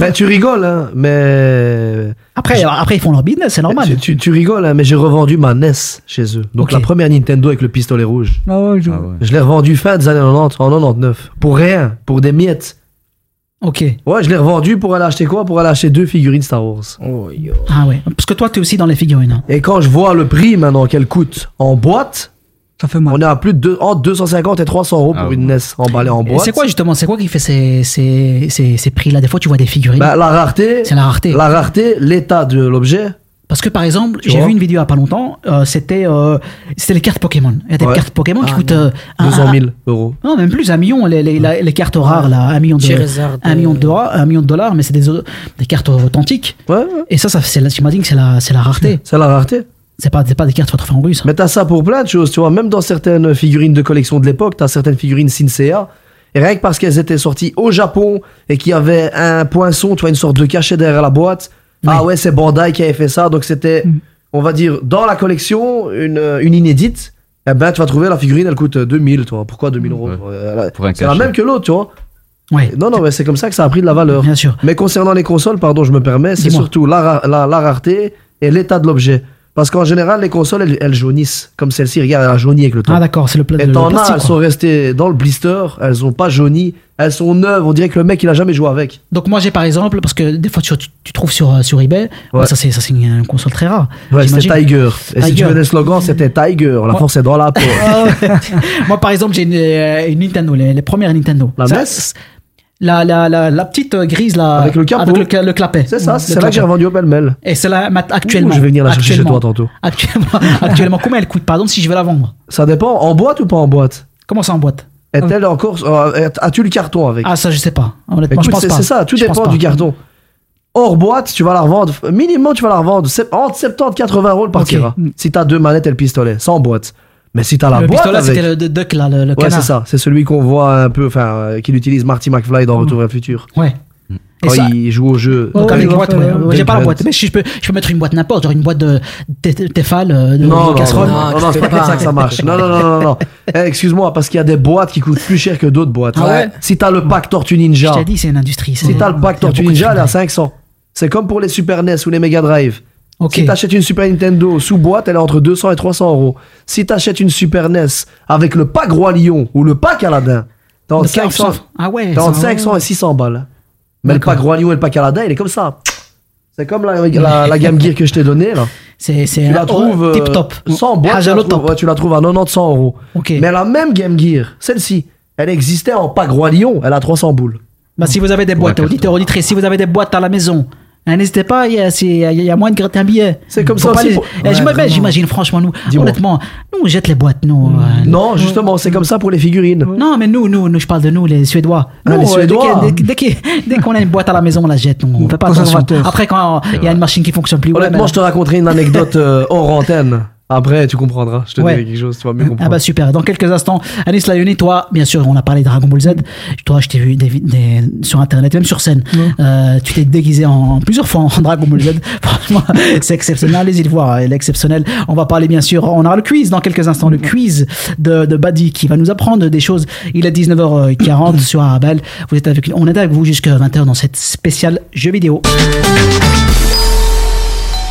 Ben, tu rigoles, hein, mais. après, après ils font leur business, c'est normal. Tu, tu- tu rigoles, hein, mais j'ai revendu ma NES chez eux. Donc la première Nintendo avec le pistolet rouge. Ah ouais, je- Je l'ai revendu fin des années 90, en 99. Pour rien, pour des miettes. Ok. Ouais, je l'ai revendu pour aller acheter quoi? Pour aller acheter deux figurines Star Wars. Ah ouais, parce que toi t'es aussi dans les figurines. hein. Et quand je vois le prix maintenant qu'elle coûte en boîte, ça fait mal. On est à plus de deux- entre 250 et 300 euros pour une NES emballée en Et boîte. c'est quoi justement, c'est quoi qui fait ces, ces, ces, ces prix-là? Des fois tu vois des figurines. Bah, la rareté. C'est la rareté. La rareté, l'état de l'objet. Parce que par exemple, j'ai vu une vidéo il y a pas longtemps, euh, c'était euh, c'était les cartes Pokémon. Il y a des Ouais. cartes Pokémon qui Ah, coûtent non. euh, un- 200 un- 000 euros. Non, même plus, un million, les, les, la- les cartes rares, là, un million de, un million de dollars, un million de dollars, mais c'est des, des cartes authentiques. Et ça, ça c'est la- j'imagine que c'est la, c'est la rareté. C'est la rareté. C'est pas, c'est pas des cartes retrouvées en russe. Mais t'as ça pour plein de choses, tu vois. Même dans certaines figurines de collection de l'époque, t'as certaines figurines Sinsea. Et rien que parce qu'elles étaient sorties au Japon et qu'il y avait un poinçon, tu vois, une sorte de cachet derrière la boîte. Ah ouais, c'est Bandai qui avait fait ça. Donc c'était, on va dire, dans la collection, une, une inédite. Eh ben, tu vas trouver la figurine, elle coûte 2000, toi. Pourquoi 2000 euros Euh, Pour un C'est la même que l'autre, tu vois. Ouais. Non, non, mais c'est comme ça que ça a pris de la valeur. Bien sûr. Mais concernant les consoles, pardon, je me permets, c'est surtout la, la, la rareté et l'état de l'objet. Parce qu'en général, les consoles, elles, elles jaunissent. Comme celle-ci, regarde, elle a jauni avec le temps. Ah d'accord, c'est le, pla- Et le t'en as, plastique. elles quoi. sont restées dans le blister, elles ont pas jauni, elles sont neuves, on dirait que le mec il a jamais joué avec. Donc moi j'ai par exemple, parce que des fois tu, tu, tu trouves sur, euh, sur eBay, Ouais. ouais, ça c'est une, une console très rare. Ouais, c'était. Tiger. Et si tu Tiger. veux le slogan, c'était Tiger, la force est dans la peau. Ah. [LAUGHS] Moi, par exemple, j'ai une, euh, une Nintendo, les, les premières Nintendo. La NES la, la, la, la petite euh, grise là. Avec le capot. Avec le, clapet. C'est ça, c'est là que j'ai revendu au pêle-mêle. Et c'est là actuellement. Ouh, je vais venir la chercher chez toi tantôt. Actuellement, [LAUGHS] actuellement, combien elle coûte, par exemple, si je veux la vendre? Ça dépend, en boîte ou pas en boîte? Comment ça en boîte? Est-elle encore. euh, As-tu le carton avec? Ah, ça, je sais pas. Honnêtement, Écoute, je pense pas. c'est ça, tout Je dépend du carton. Hors boîte, tu vas la revendre. Minimum, tu vas la revendre entre 70 et 80 euros le partira. Si t'as deux manettes et le pistolet, sans boîte. Mais si t'as la le boîte. pistolet, avec- c'était le duck là, le, le Ouais, c'est ça. C'est celui qu'on voit un peu, enfin, euh, qu'il utilise Marty McFly dans Retour vers le futur. Ouais. Quand ça- il joue au jeu. Donc avec boîte, ouais. J'ai pas la boîte, mais si je peux, je peux mettre une boîte n'importe, genre une boîte de de- de Tefal, euh, de, Non, de non, casserole. non, non, non, c'est pas comme ça que ça marche. Non, non, non, non, non. [LAUGHS] Eh, Excuse-moi, parce qu'il y a des boîtes qui coûtent plus cher que d'autres boîtes. Ah ouais? Si t'as le pack Tortue Ninja, Je t'ai dit, c'est une industrie. si t'as le pack Tortue Ninja, elle est à 500. C'est comme pour les Super NES ou les Mega Drive. Si t'achètes une Super Nintendo sous boîte, elle est entre 200 et 300 euros. Si t'achètes une Super NES avec le pack Roi Lion ou le pack Aladdin, t'as entre Le pack 500, soft. Ah ouais, t'as entre ça- 500 et 600 balles. Mais le pack Roi Lion et le pack Aladdin, il est comme ça. C'est comme la, la, la Game Gear que je t'ai donnée là. C'est c'est Tu la trouves euh, tip top. sans boîte, tu Haja la, le trouves, top. ouais, tu la trouves à 90-100 euros. Mais la même Game Gear, celle-ci, elle existait en pack Roi Lion, elle a 300 boules. Bah, si vous avez des boîtes, auditeurs, auditrices, si vous avez des boîtes à la maison, n'hésitez pas, il y a, il y a- moyen de gratter un billet. C'est comme Faut ça les- pour- Eh, Ouais, j'imagine- franchement, nous, Dis-moi. honnêtement, nous, on jette les boîtes, nous. euh, Non, justement, c'est comme ça pour les figurines. Non, mais nous, nous, nous, je parle de nous, les Suédois. Ah, Nous, les euh, Suédois. Dès, qu'on a une boîte à la maison, on la jette. On, on fait pas attention. Après, quand il y a une machine qui fonctionne plus, ouais, Honnêtement, mais- je te raconterai une anecdote euh, hors antenne. Après, tu comprendras. Je te Ouais. dirai quelque chose, tu vas mieux Ah comprendre. bah super. Dans quelques instants, Anis Layoni, toi, bien sûr, on a parlé de Dragon Ball Z. Toi, je t'ai vu des, des- sur internet, même sur scène. Euh, tu t'es déguisé en plusieurs fois en [LAUGHS] Dragon Ball Z. Franchement, [LAUGHS] c'est exceptionnel. Allez-y le voir, il est exceptionnel. On va parler bien sûr. On aura le quiz dans quelques instants, le quiz de, de Badi qui va nous apprendre des choses. Il est 19h40 sur Arabelle. Vous êtes avec, on est avec vous jusqu'à 20h dans cette spéciale jeu vidéo.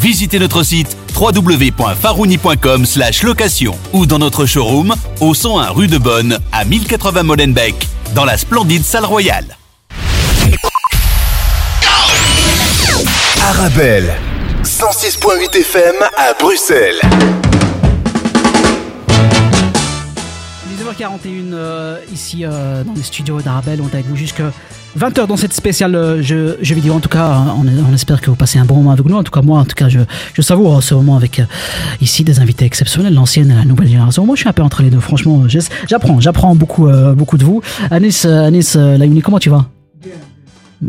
Visitez notre site www.farouni.com location ou dans notre showroom au 101 rue de Bonne à 1080 Molenbeek dans la splendide salle royale. Arabelle, 106.8 FM à Bruxelles. 19h41 euh, ici euh, dans les studios d'Arabelle. On est avec vous jusqu'à 20h dans cette spéciale euh, jeu, jeu vidéo. En tout cas, hein, on, espère que vous passez un bon moment avec nous. En tout cas, moi, en tout cas, je, je savoure ce moment avec euh, ici des invités exceptionnels, l'ancienne et la nouvelle génération. Moi, je suis un peu entre les deux. Franchement, j'apprends, j'apprends beaucoup, euh, beaucoup de vous. Anis, euh, Anis euh, Layouni, comment tu vas?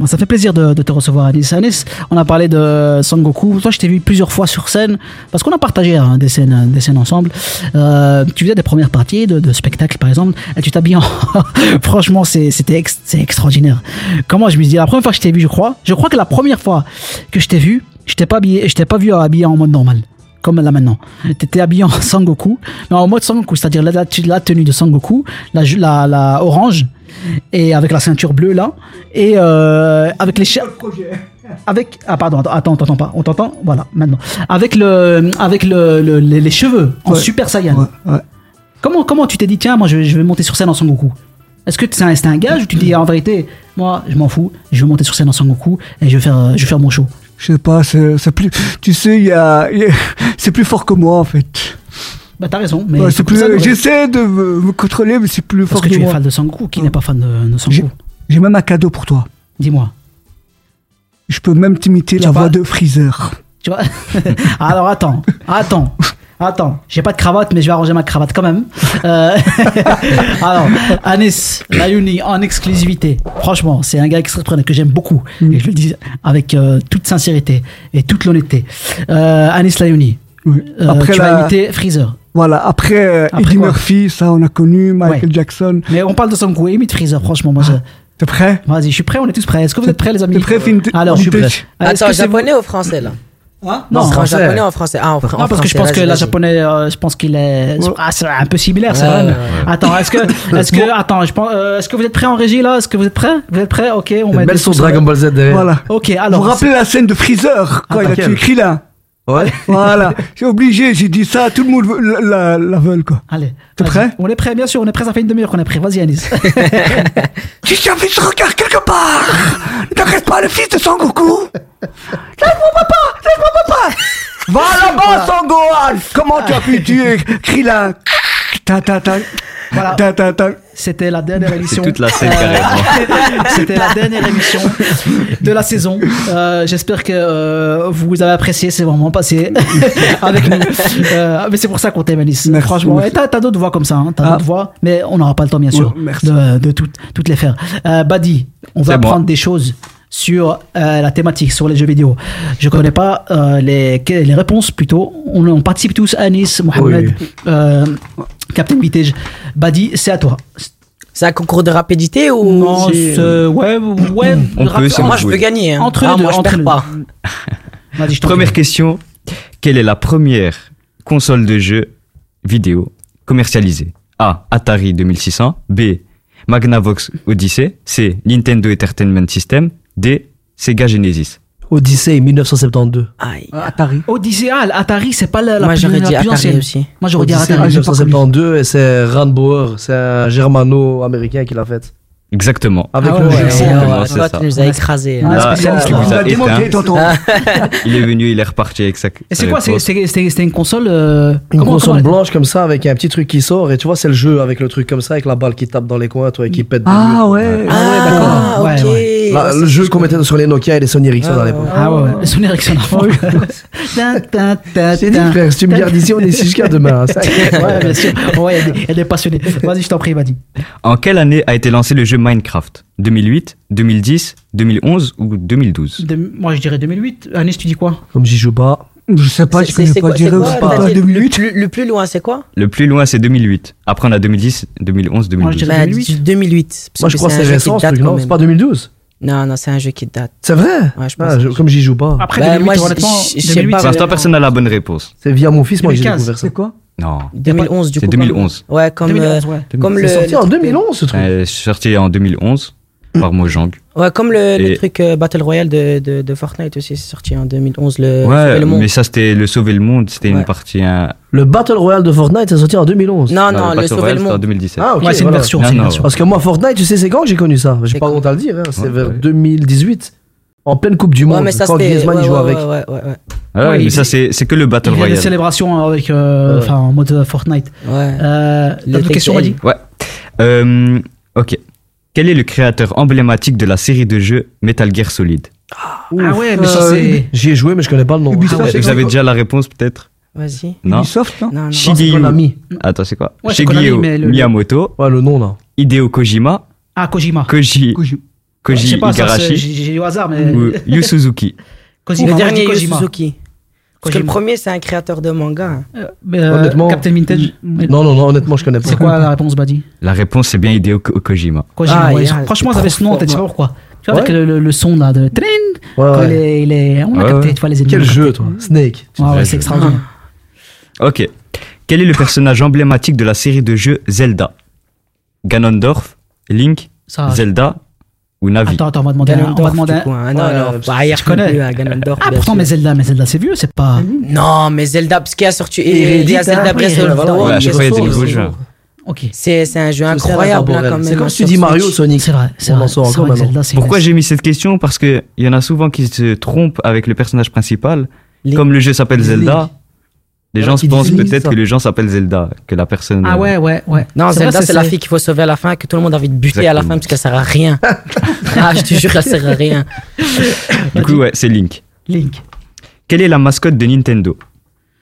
Ça fait plaisir de, te recevoir, Anis. Anis, on a parlé de Sangoku. Toi, je t'ai vu plusieurs fois sur scène parce qu'on a partagé hein, des, scènes, des scènes ensemble. Euh, tu faisais des premières parties de, de spectacles, par exemple, et tu t'habilles en. [LAUGHS] Franchement, c'était ex- extraordinaire. Comment je me dis La première fois que je t'ai vu, je crois, je crois que la première fois que je t'ai vu, je t'ai pas, pas vu habillé en mode normal. Comme là maintenant. Tu étais habillé en Sangoku, mais en mode Sangoku, c'est-à-dire la, tenue de Sangoku, la orange, et avec la ceinture bleue là, et euh, avec les cha- [LAUGHS] avec ah pardon attends on t'entend pas. On t'entend? Voilà maintenant. Avec le avec le, le- les, les cheveux en Ouais. super saiyan. Comment comment tu t'es dit tiens moi je vais, je vais monter sur scène en Sangoku est-ce que c'est un, un gage ou tu te dis en vérité moi je m'en fous je vais monter sur scène en Sangoku et je vais faire je vais faire mon show? Je sais pas, c'est plus. Tu sais, il y a, il y a- [LAUGHS] c'est plus fort que moi en fait. Bah t'as raison mais c'est plus. que- J'essaie de me, me contrôler, mais c'est plus parce fort que que, tu es fan de Sangoku qui n'est pas fan de, de J'ai Sangoku j'ai même un cadeau pour toi. dis-moi Je peux même t'imiter la voix de Freezer. Tu vois [LAUGHS] Alors attends, attends, attends. J'ai pas de cravate, mais je vais arranger ma cravate quand même. Euh, [LAUGHS] Alors, Anis Layouni en exclusivité. Franchement, c'est un gars extraordinaire que j'aime beaucoup. Et je le dis avec euh, toute sincérité et toute l'honnêteté. Euh, Anis Layouni. Après tu la- vas imiter Freezer. Voilà, après, euh, Après Eddie Murphy, ça on a connu, Michael Ouais. Jackson. Mais on parle de Sangoku, imite Freezer, franchement. Moi, je... T'es prêt? Vas-y, je suis prêt, on est tous prêts. Est-ce que vous êtes prêts, les amis? T'es prêt, Finn- Alors, je suis prêt. Euh, Attends, japonais ou français là? Hein? Non, Non, en français. japonais ou en français Ah, en, Non, parce que je pense que la japonais, euh, je pense qu'il est, ah, c'est un peu similaire, c'est Ouais, vrai. mais- ouais, ouais. Attends, est-ce que, [LAUGHS] est-ce que, attends, je pense, euh, est-ce que vous êtes prêts en régie là? Est-ce que vous êtes prêts? Vous êtes prêts? Ok, on met belle son Dragon Ball Z derrière. Voilà. Ok, Vous alors. vous rappelez la scène de Freezer quand Ah, il a tué Krillin Ouais. [LAUGHS] Voilà, j'ai obligé, j'ai dit ça, tout le monde veut- la, la, la veut quoi. Allez. T'es prêt? On est prêts, bien sûr, on est prêts, ça fait une demi-heure qu'on est prêts. Vas-y, Anis. [LAUGHS] J'ai servi ce regard quelque part Ne reste pas le fils de Sangoku Lève-moi papa Lève-moi papa Va là-bas Sangohan Comment tu as pu tuer Krillin Ta ta ta Voilà. Ta ta ta C'était la dernière émission. toute la scène, carrément. [LAUGHS] C'était la dernière émission de la saison. Euh, J'espère que euh, vous avez apprécié. C'est vraiment passé [LAUGHS] avec nous. Euh, mais c'est pour ça qu'on t'aime, Alice. Merci, Franchement, merci. et t'as t'as d'autres voix comme ça. Hein. T'as Ah. d'autres voix, mais on n'aura pas le temps, bien sûr, Ouais, de, de toutes, toutes les faire. Euh, Badi, on va apprendre des choses sur euh, la thématique, sur les jeux vidéo. Je connais pas euh, les, les réponses plutôt. On, on participe tous. Anis, Mohamed, euh, Captain Vintage. Badi, c'est à toi. C'est un concours de rapidité ou Non, c'est- ouais, ouais. On peut, c'est Moi, je peux gagner. hein. Entre Ah, les deux, moi, je entre perds les pas. Vas-y, je t'en Première prie. question. Quelle est la première console de jeu vidéo commercialisée? A. Atari 2600. B. Magnavox Odyssey. C. Nintendo Entertainment System. D. Sega Genesis. Odyssey 1972. Aïe. Atari. Odyssey, ah, Atari, c'est pas la, la Moi, j'aurais la dit plus Atari ancienne. aussi. Moi, j'aurais dit Atari. j'ai pas 1972 et c'est Rand Bauer, c'est un germano-américain qui l'a fait. Exactement. Ah avec ah le ouais, c'est toi, nous as écrasé. Ah, [LAUGHS] il est venu, il est reparti avec ça. Et c'est quoi C'était une console euh, Une console blanche comme ça, avec un petit truc qui sort, et tu vois, c'est le jeu avec le truc comme ça, avec la balle qui tape dans les coins, toi, et qui pète. Ah ouais, ah, ouais, d'accord. Le jeu qu'on mettait sur les Nokia et les Sony Ericsson à l'époque. Ah ouais, les Sony Ericsson avant. [LAUGHS] J'ai dit, frère, si tu me gardes ici, on est 6 jusqu'à demain. Hein, [LAUGHS] ouais, bien sûr. Il y a des passionnés. Vas-y, je t'en prie, vas-y. En quelle année a été lancé le jeu Minecraft 2008, 2010, 2011 ou 2012 Moi, je dirais 2008. Anis, tu dis quoi Comme j'y joue pas. Je sais pas, je connais pas Jerez, c'est pas 2008. Le, plus- loin, c'est quoi Le plus loin, c'est 2008. Après, on a 2010, 2011, Moi, je dirais- 2008. Moi, je crois que c'est récent, pas 2012. Non, non, c'est un jeu qui date. C'est vrai Ouais, je pense Comme j'y joue pas. Après moi, je- honnêtement, je- je sais Pour l'instant, personne n'a la bonne réponse. C'est via mon fils, moi, j'ai découvert ça. quoi non. 2011, du coup. C'est 2011. Ouais, comme. 2011, euh, ouais. comme le... sorti en 2011, ce truc. Euh, sorti en 2011 par mm. Mojang. Ouais, comme le, le truc euh, Battle Royale de, de, de Fortnite aussi, c'est sorti en 2011. Le ouais, le Monde. mais ça, c'était le Sauver le Monde, c'était ouais. une partie. Hein... Le Battle Royale de Fortnite, c'est sorti en 2011. Non, non, non le, le Sauver le Monde. en 2017. Ah, ok. Ouais, c'est voilà. une version. Non, une non, version. Parce que moi, Fortnite, tu sais, c'est quand j'ai connu ça? J'ai pas honte à le dire, hein. c'est vers 2018, en pleine Coupe du Monde, mais ça, quand Griezmann y joue avec. ouais, ouais. Ah ouais, mais ça, c'est que le Battle Royale. Il y a des célébrations hein, avec, euh, ouais. en mode euh, Fortnite. Ouais. Euh, L'autre question, dit Ouais. Euh, ok. Quel est le créateur emblématique de la série de jeux Metal Gear Solid? Ah, Ouf, ah ouais, mais ça, euh, c'est. J'y ai joué, mais je connais pas le nom. Ah ouais, vous avez déjà la réponse, peut-être? Vas-y. Ubisoft, non, non, non. Shigeru. Ah, attends, c'est quoi? Shigeru Miyamoto? Ouais, le nom, là. Hideo Kojima? Ah, Kojima. Koji. Koji, Koji Igarashi? J'ai au hasard, mais. Yu Suzuki? [LAUGHS] Kojima, le dernier Kojima. Suzuki. Parce que le premier, c'est un créateur de manga. Euh, euh, euh, honnêtement, Captain Vintage Non, non, non, honnêtement, je connais pas. C'est quoi la réponse, Badi? La réponse, c'est bien Hideo Kojima. Kojima, ah, ouais. yeah, Franchement, t'avais ce nom, t'as dit pas pourquoi. Tu vois, ouais. avec le, le, son là de Trin, ouais, les, on a capté, tu vois, les ennemis. Quel jeu, toi Snake. Ouais, c'est extraordinaire. [LAUGHS] Ok. Quel est le personnage emblématique de la série de jeux Zelda? Ganondorf, Link, Zelda ou Navi. Attends, attends, on va demander Ganondorf, hein, Non, non, je, euh, connais. Ganondorf, ah, pourtant, mais Zelda, mais Zelda, c'est vieux, c'est pas. Non, mais Zelda, parce qu'il y a sorti. Il y a Zelda hein. Breath of the Wild. À chaque fois, il y a des nouveaux jeux. Okay. C'est un jeu incroyable hein, quand. C'est comme tu dis Mario, Sonic. C'est vrai, c'est vrai. vrai Zelda, Pourquoi j'ai mis cette question? Parce que il y en a souvent qui se trompent avec le personnage principal. Comme le jeu s'appelle Zelda, les gens pensent peut-être que les gens s'appellent Zelda, que la personne. Ah ouais, ouais, ouais. Non, Zelda, c'est la fille qu'il faut sauver à la fin, que tout le monde a envie de buter à la fin parce qu'elle sert à rien. [LAUGHS] ah, je te jure, elle sert à rien. du coup, ouais, c'est Link. Link. Quelle est la mascotte de Nintendo?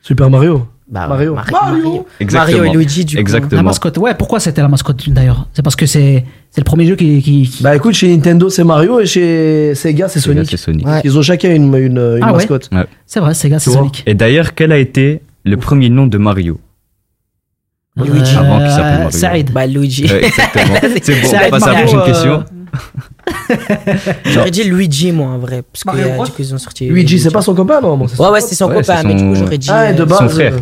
Super Mario. Bah, Mario. Mario. Mario. Exactement. Et Luigi, du Exactement. La mascotte, ouais, pourquoi c'était la mascotte d'ailleurs? C'est parce que c'est. C'est le premier jeu qui, Bah écoute, chez Nintendo c'est Mario et chez Sega c'est Sonic. Ils ont chacun une, une, ah mascotte. C'est vrai, Sega c'est Sonic. Et d'ailleurs, quelle a été le premier nom de Mario. Euh, Luigi. Avant qu'il s'appelle Mario. Saïd. Bah, Luigi. Ouais, exactement. [LAUGHS] c'est bon, Saïd on passe à la prochaine euh, question. [LAUGHS] j'aurais dit Luigi, moi, en vrai. Parce que, euh, du coup, ils ont sorti. Luigi, c'est pas son copain, non bon, Ouais, ouais, c'est son ouais, copain, son... mais du coup, j'aurais dit. Ah, de euh, base, son frère. Euh...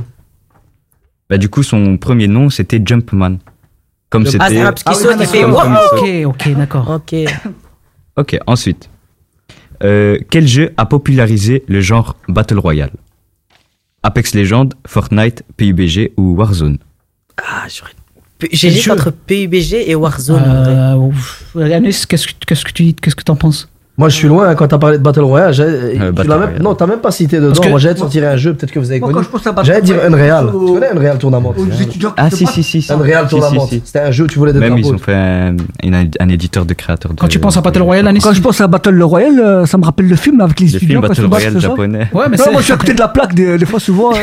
Bah, du coup, son premier nom, c'était Jumpman. Comme c'était. Ah, c'est parce un ah, oui, fait. Comme, comme ok, ok, d'accord. Ok. ok, ensuite. Euh, quel jeu a popularisé le genre Battle Royale? Apex Legends, Fortnite, PUBG ou Warzone. Ah, j'aurais J'hésite entre PUBG et Warzone. Euh, qu'est-ce que qu'est-ce que tu qu'est-ce que t'en penses? Moi, je suis loin hein, quand t'as parlé de Battle Royale. Tu l'as euh, même, non, t'as même pas cité dedans. Que... Moi, j'allais te sortir un jeu, peut-être que vous avez Moi, connu. quand je pense à Battle J'allais dire Unreal. Euh, tu connais Unreal Tournament? Ah, si, si, si. Unreal Si, C'était un jeu où tu voulais des Même, ils ont fait un, éditeur de créateurs de. Quand tu penses à Battle Royale, Anis Quand je pense à Battle Royale, euh, ça me rappelle le film avec les Le film étudiants. quand ils Battle Royale japonais. Ouais, mais Non, moi je suis à côté de la plaque des, fois souvent. Hein.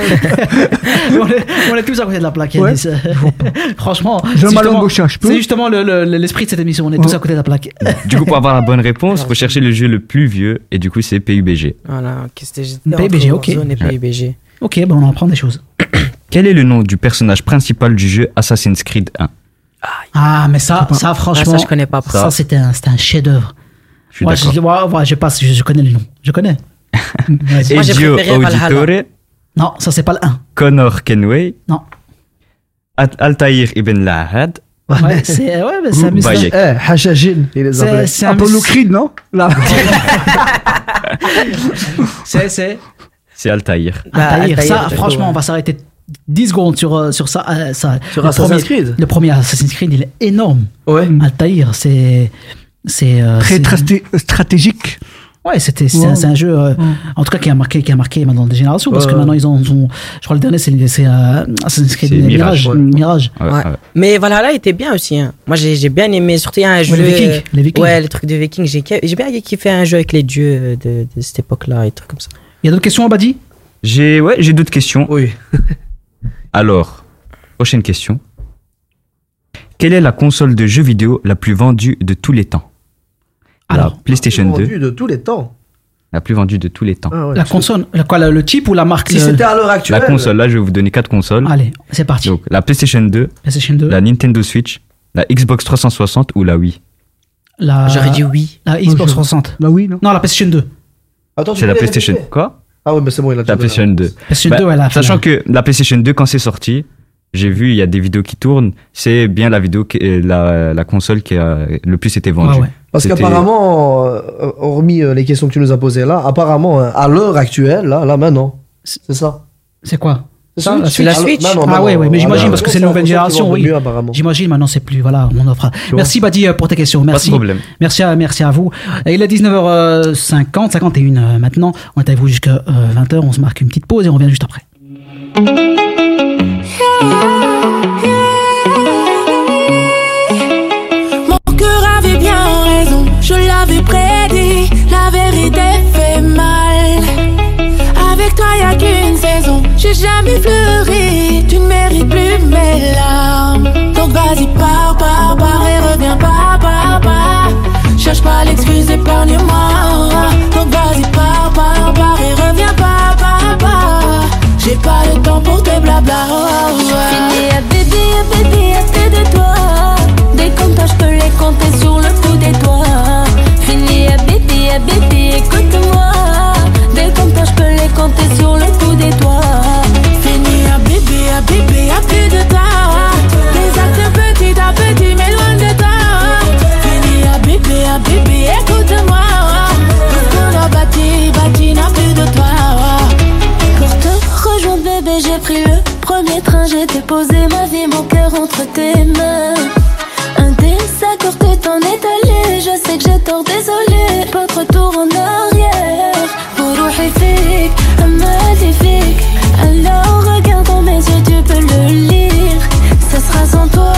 [LAUGHS] on, est, tous à côté de la plaque, [LAUGHS] Franchement, J'ai c'est un malin justement- je peux. c'est justement l'esprit de cette émission. On est tous à côté de la plaque. Du coup, pour avoir la bonne réponse, recherchez le jeu le plus vieux et du coup, c'est PUBG. PUBG, ok. Ok, ben on en apprend des choses. [COUGHS] Quel est le nom du personnage principal du jeu Assassin's Creed 1 Ah, mais ça, ça franchement, je connais pas. Ça, c'était un, un chef-d'œuvre. Je, je, passe, je, connais le nom. Je connais. [LAUGHS] Ezio Auditore. Non, ça c'est pas le 1. Connor Kenway. Non. Altaïr Ibn Lahad. Ouais, c'est ouais, mais c'est amusant. Eh, Hachajin, il les appelait. C'est ah, Apollo Creed, non? [LAUGHS] C'est c'est c'est Altaïr. Bah, Altaïr, ça franchement, on va s'arrêter 10 secondes sur euh, sur euh, ça, sur le Assassin's premier, Creed. Le premier Assassin's Creed, il est énorme. Ouais. Altaïr, c'est c'est euh, très stratégique. Ouais, c'était, c'est, Ouais. un, jeu, euh, en tout cas, qui a marqué, qui a marqué maintenant des générations, parce Ouais, que ouais. maintenant ils ont, ont- je crois le dernier, c'est, c'est euh, Assassin's Creed C'est Mirage. Mirage, Mirage. Ouais. Mais Valhalla était bien aussi. hein. Moi, j'ai j'ai bien aimé. Surtout, il y a un jeu. les Vikings, les Vikings. Ouais, les trucs de Vikings. J'ai j'ai bien kiffé un jeu avec les dieux de, de cette époque-là et trucs comme ça. Il y a d'autres questions, Abadi? J'ai ouais, j'ai d'autres questions. Oui. [LAUGHS] Alors, prochaine question. Quelle est la console de jeux vidéo la plus vendue de tous les temps? La PlayStation 2. Vendu de tous les temps. La plus vendue de tous les temps. Ah ouais. La console, la, quoi, le, type ou la marque Si le- c'était à l'heure actuelle. La console, là, je vais vous donner quatre consoles. Allez, c'est parti. Donc, la PlayStation 2, PlayStation 2, la Nintendo Switch, la Xbox 360 ou la Wii? La, J'aurais dit oui. la Xbox 360. Bah oui, non? Non, la PlayStation 2. Attends, tu C'est la PlayStation. répéter Quoi? Ah ouais, mais c'est bon, il a La PlayStation 2. PlayStation Bah, 2, elle a fait Sachant la- que la PlayStation 2, quand c'est sorti, j'ai vu, il y a des vidéos qui tournent, c'est bien la vidéo, qui- euh, la, la console qui a le plus été vendue. Ouais, ouais. Parce qu'apparemment, euh, hormis euh, les questions que tu nous as posées là, apparemment, à l'heure actuelle, là, là maintenant, c'est ça. C'est quoi? C'est Ça, la Switch La Switch Ah, Non, non, ouais, mais j'imagine parce que c'est la nouvelle génération, oui. J'imagine maintenant c'est plus, voilà, on offre. Merci Badi euh, pour tes questions, merci. problème. Merci à, merci à vous. Et il est 19h50, 51 euh, maintenant. On est avec vous jusqu'à 20h, on se marque une petite pause et on revient juste après. tes mains. Un désaccord que t'en es allé. Je sais que j'ai tort, désolé. Pas de retour en arrière. وروحي فيك magnifique. Alors regarde dans mes yeux, tu peux le lire. Ça sera sans toi,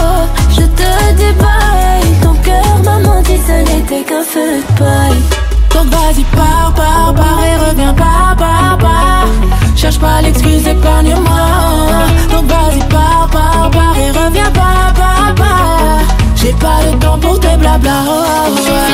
je te débaille. Ton cœur m'a menti, ce n'était qu'un feu de paille. Donc vas-y, pars, pars, pars et reviens pas, pars, pars. Cherche pas l'excuse, épargne-moi. pour tes blabla. Fini à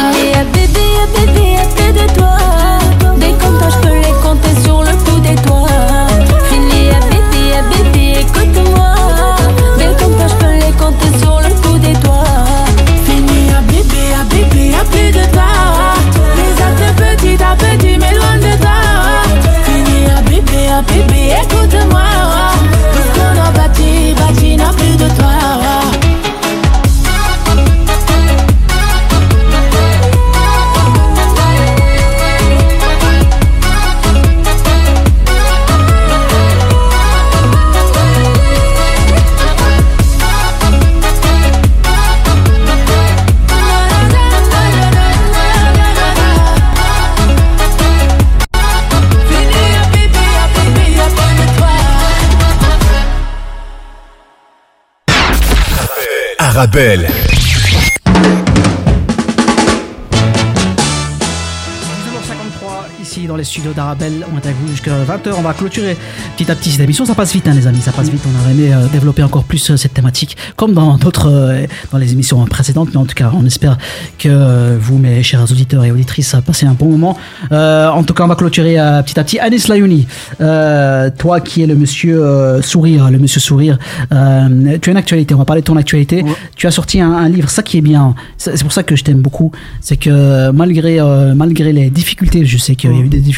Arabelle. Les studios d'Arabelle. On est avec vous jusqu'à 20h. On va clôturer petit à petit cette émission. Ça passe vite, hein, les amis. Ça passe vite. On aurait aimé euh, développer encore plus euh, cette thématique, comme dans d'autres, euh, dans les émissions précédentes. Mais en tout cas, on espère que vous, mes chers auditeurs et auditrices, passez un bon moment. En tout cas, on va clôturer petit à petit. Anis Layouni, toi qui es le monsieur sourire, le monsieur sourire, tu as une actualité. On va parler de ton actualité. Tu as sorti un, un livre. Ça qui est bien. C'est pour ça que je t'aime beaucoup. C'est que malgré, malgré les difficultés, je sais qu'il y a eu des difficultés.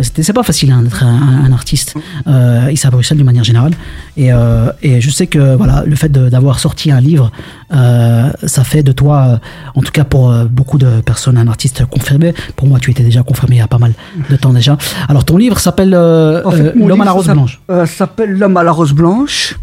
C'était, c'est pas facile hein, d'être un, un artiste euh, ici à Bruxelles d'une manière générale. Et, euh, et je sais que voilà, le fait d'avoir sorti un livre, euh, ça fait de toi, euh, en tout cas pour beaucoup de personnes, un artiste confirmé. Pour moi, tu étais déjà confirmé il y a pas mal de temps déjà. Alors ton livre s'appelle En fait, L'homme à la rose blanche. s'appelle L'homme à la rose blanche.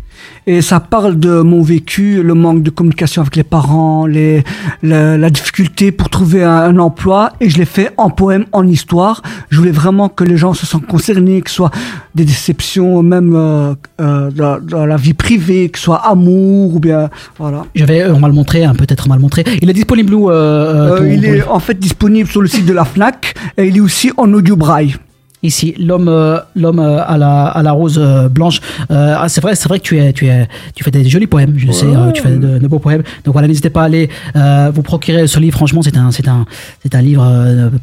Et ça parle de mon vécu, le manque de communication avec les parents, les, la, la difficulté pour trouver un, un emploi. Et je l'ai fait en poème, en histoire. Je voulais vraiment que les gens se sentent concernés, que ce soit des déceptions, même euh, euh, dans, dans la vie privée, que ce soit amour ou bien voilà. J'avais, on va le montrer, hein, peut-être on le montrer. Il est disponible où euh, euh, Euh, ton- il est en fait disponible sur le site de la Fnac et il est aussi en audio braille. Ici, l'homme, euh, l'homme euh, à la, à la rose euh, blanche. Ah, c'est vrai, c'est vrai que tu es, tu es, tu fais des jolis poèmes. Je sais, euh, tu fais de, de beaux poèmes. Donc voilà, n'hésitez pas à aller vous procurer ce livre. Franchement, c'est un, c'est un, c'est un livre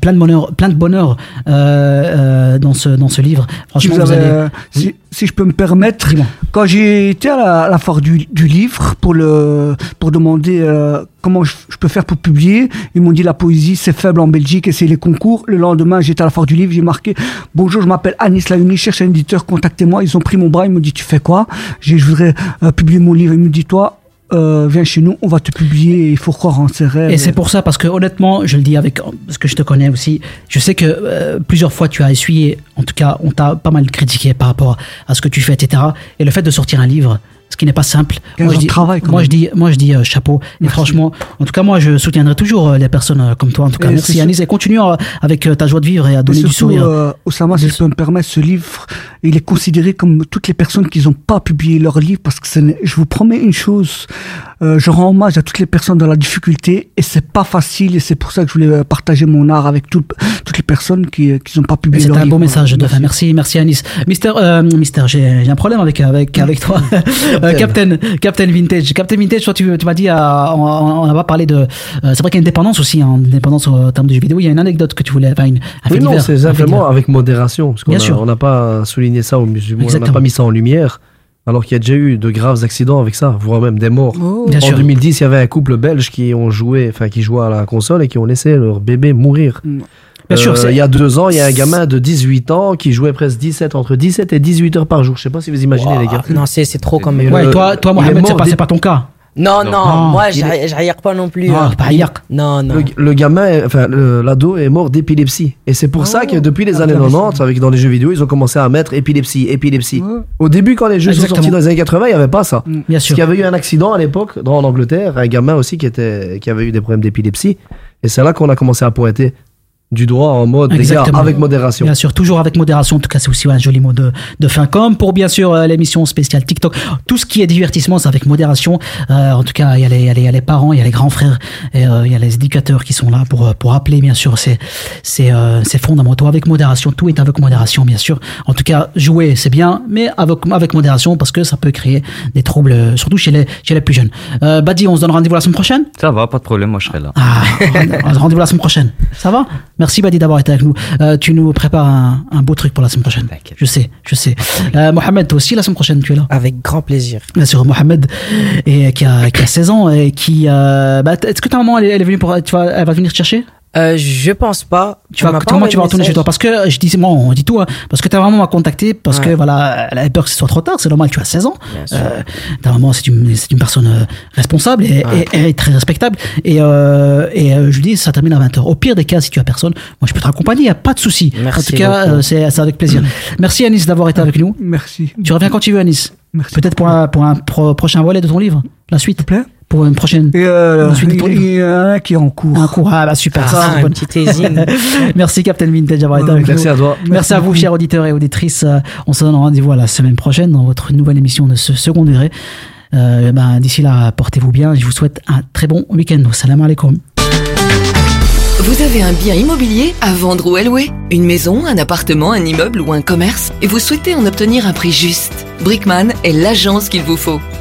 plein de bonheur, plein de bonheur dans ce, dans ce livre. Franchement, Si, vous vous avez- allez. si, si je peux me permettre, quand j'ai été à la, à la foire du, du livre pour, le, pour demander euh, comment je, je peux faire pour publier, ils m'ont dit la poésie c'est faible en Belgique et c'est les concours. Le lendemain, j'étais à la foire du livre, j'ai marqué Bonjour, je m'appelle Anis Laouni, je cherche un éditeur, contactez-moi. Ils ont pris mon bras, ils m'ont dit Tu fais quoi? J'ai Je voudrais euh, publier mon livre. Ils me dit Toi, euh, viens chez nous, on va te publier, il faut croire en ses rêves. Et c'est pour ça, parce que honnêtement, je le dis avec, parce que je te connais aussi, je sais que euh, plusieurs fois tu as essuyé, en tout cas, on t'a pas mal critiqué par rapport à ce que tu fais, etc. Et le fait de sortir un livre, ce qui n'est pas simple. 15 Moi je, dis, travail, moi, je dis, moi je dis euh, chapeau. Et franchement, en tout cas, moi je soutiendrai toujours euh, les personnes euh, comme toi. En tout cas, Et merci Anis. Et continue avec ta joie de vivre et à Et donner du surtout, sourire. euh, Oussama, si je peux me permettre, ce livre, il est considéré comme toutes les personnes qui n'ont pas publié leur livre, parce que je vous promets une chose, euh, je rends hommage à toutes les personnes dans la difficulté, et c'est pas facile, et c'est pour ça que je voulais euh, partager mon art avec tout- toutes les personnes qui n'ont pas publié C'est un livre. beau message de fin. Merci, merci Anis. Mister, euh, Mister, j'ai un problème avec avec avec toi. [LAUGHS] Euh, Captain, Captain Vintage, Captain Vintage. Toi, tu, tu m'as dit, euh, on, on n'a pas parlé de. euh, c'est vrai qu'il y a une dépendance aussi, hein, une dépendance en termes de jeux vidéo. Il y a une anecdote que tu voulais, enfin, une, un Oui, non, c'est simplement avec modération. Parce qu'on Bien a- sûr. on n'a pas souligné ça, au musée, on n'a pas mis ça en lumière. Alors qu'il y a déjà eu de graves accidents avec ça, voire même des morts. Bien en sûr. 2010, il y avait un couple belge qui ont joué, enfin qui jouait à la console et qui ont laissé leur bébé mourir. Bien sûr, Euh, c'est- il y a deux ans, il y a un gamin de 18 ans qui jouait presque 17, entre 17 et 18 heures par jour. Je sais pas si vous imaginez, les gars. Non, c'est c'est trop quand même. Ouais, toi, toi, Mohamed, c'est pas, des- pas ton cas. Non, non, Non. moi, Il est- pas non plus. Non, hein. Non, non. Le, le gamin, enfin le- l'ado est mort d'épilepsie. Et c'est pour ça que depuis les années 90, avec dans les jeux vidéo, ils ont commencé à mettre épilepsie, épilepsie. Au début, quand les jeux sont Exactement. sortis dans les années 80, il n'y avait pas ça. Bien Parce sûr. qu'il y avait eu un accident à l'époque dans- en Angleterre, un gamin aussi qui, était, qui avait eu des problèmes d'épilepsie. Et c'est là qu'on a commencé à pointer du doigt en mode, Exactement. avec modération. Bien sûr, toujours avec modération. En tout cas, c'est aussi un joli mot de, de fin. Comme pour, bien sûr, euh, l'émission spéciale TikTok. Tout ce qui est divertissement, c'est avec modération. Euh, en tout cas, il y, a les- il y, a les- il y a les parents, il y a les grands frères, et euh, il y a les éducateurs qui sont là pour, euh, pour appeler, bien sûr. C'est c'est euh, c'est fondamental. Avec modération, tout est avec modération, bien sûr. En tout cas, jouer, c'est bien, mais avec, avec modération, parce que ça peut créer des troubles, surtout chez les, chez les plus jeunes. Euh, Badi, on se donne rendez-vous la semaine prochaine? Ça va, pas de problème, moi je serai là. Ah, Rendez-vous la semaine prochaine. Ça va? Merci Badi d'avoir été avec nous. Euh, tu nous prépares un, un beau truc pour la semaine prochaine. Je sais, je sais. Euh, Mohamed, toi aussi la semaine prochaine, tu es là Avec grand plaisir. Bien sûr, Mohamed, et, qui, a, qui a 16 ans et qui... euh, bah, Est-ce que ta maman, elle, est- elle est venue pour... Tu vas, elle va venir te chercher? Euh, je pense pas. tu vas, comment tu vas retourner chez toi Parce que je dis, moi, on dit tout, hein, parce que ta maman m'a contacté, parce que Ouais. voilà, elle avait peur que ce soit trop tard, c'est normal, tu as 16 ans. Euh, ta maman, c'est une, c'est une personne euh, responsable et, Ouais. et- et très respectable. Et, euh, et je lui dis, ça termine à 20h. Au pire des cas, si tu as personne, moi je peux te raccompagner, il n'y a pas de souci. En tout cas, euh, c'est avec plaisir. [CLEARS THROAT] Merci Anis d'avoir été avec nous. Merci. Tu reviens quand tu veux, Anis. Merci. Peut-être pour un, pour un pro- prochain volet de ton livre, la suite. plaît Pour une prochaine. Et euh, il il y en a un qui est en cours. Un cours, ah bah super, Ah, ça, c'est un bon. petit teasing. [LAUGHS] Merci Captain Vintage d'avoir été avec Merci nous. à toi. Merci à vous, chers auditeurs et auditrices. Euh, On se donne rendez-vous à la semaine prochaine dans votre nouvelle émission de ce second degré. Euh, ben, D'ici là, portez-vous bien. Je vous souhaite un très bon week-end. Salam alaikum. Vous avez un bien immobilier à vendre ou à louer? Une maison, un appartement, un immeuble ou un commerce? Et vous souhaitez en obtenir un prix juste? Brickman est l'agence qu'il vous faut.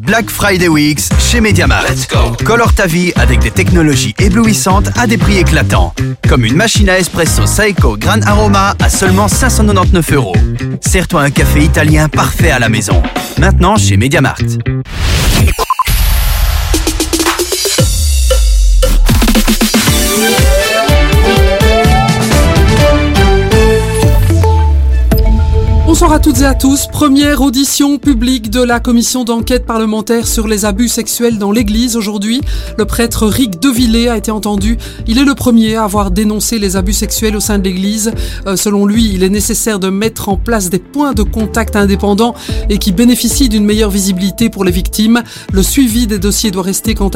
Black Friday Weeks chez Mediamarkt. Colore ta vie avec des technologies éblouissantes à des prix éclatants. Comme une machine à espresso Saeco Gran Aroma à seulement 599 euros. Sers-toi un café italien parfait à la maison. Maintenant chez Mediamarkt. Bonsoir à toutes et à tous. Première audition publique de la commission d'enquête parlementaire sur les abus sexuels dans l'église aujourd'hui. Le prêtre Rick Devillé a été entendu. Il est le premier à avoir dénoncé les abus sexuels au sein de l'église. Euh, selon lui, il est nécessaire de mettre en place des points de contact indépendants et qui bénéficient d'une meilleure visibilité pour les victimes. Le suivi des dossiers doit rester quant à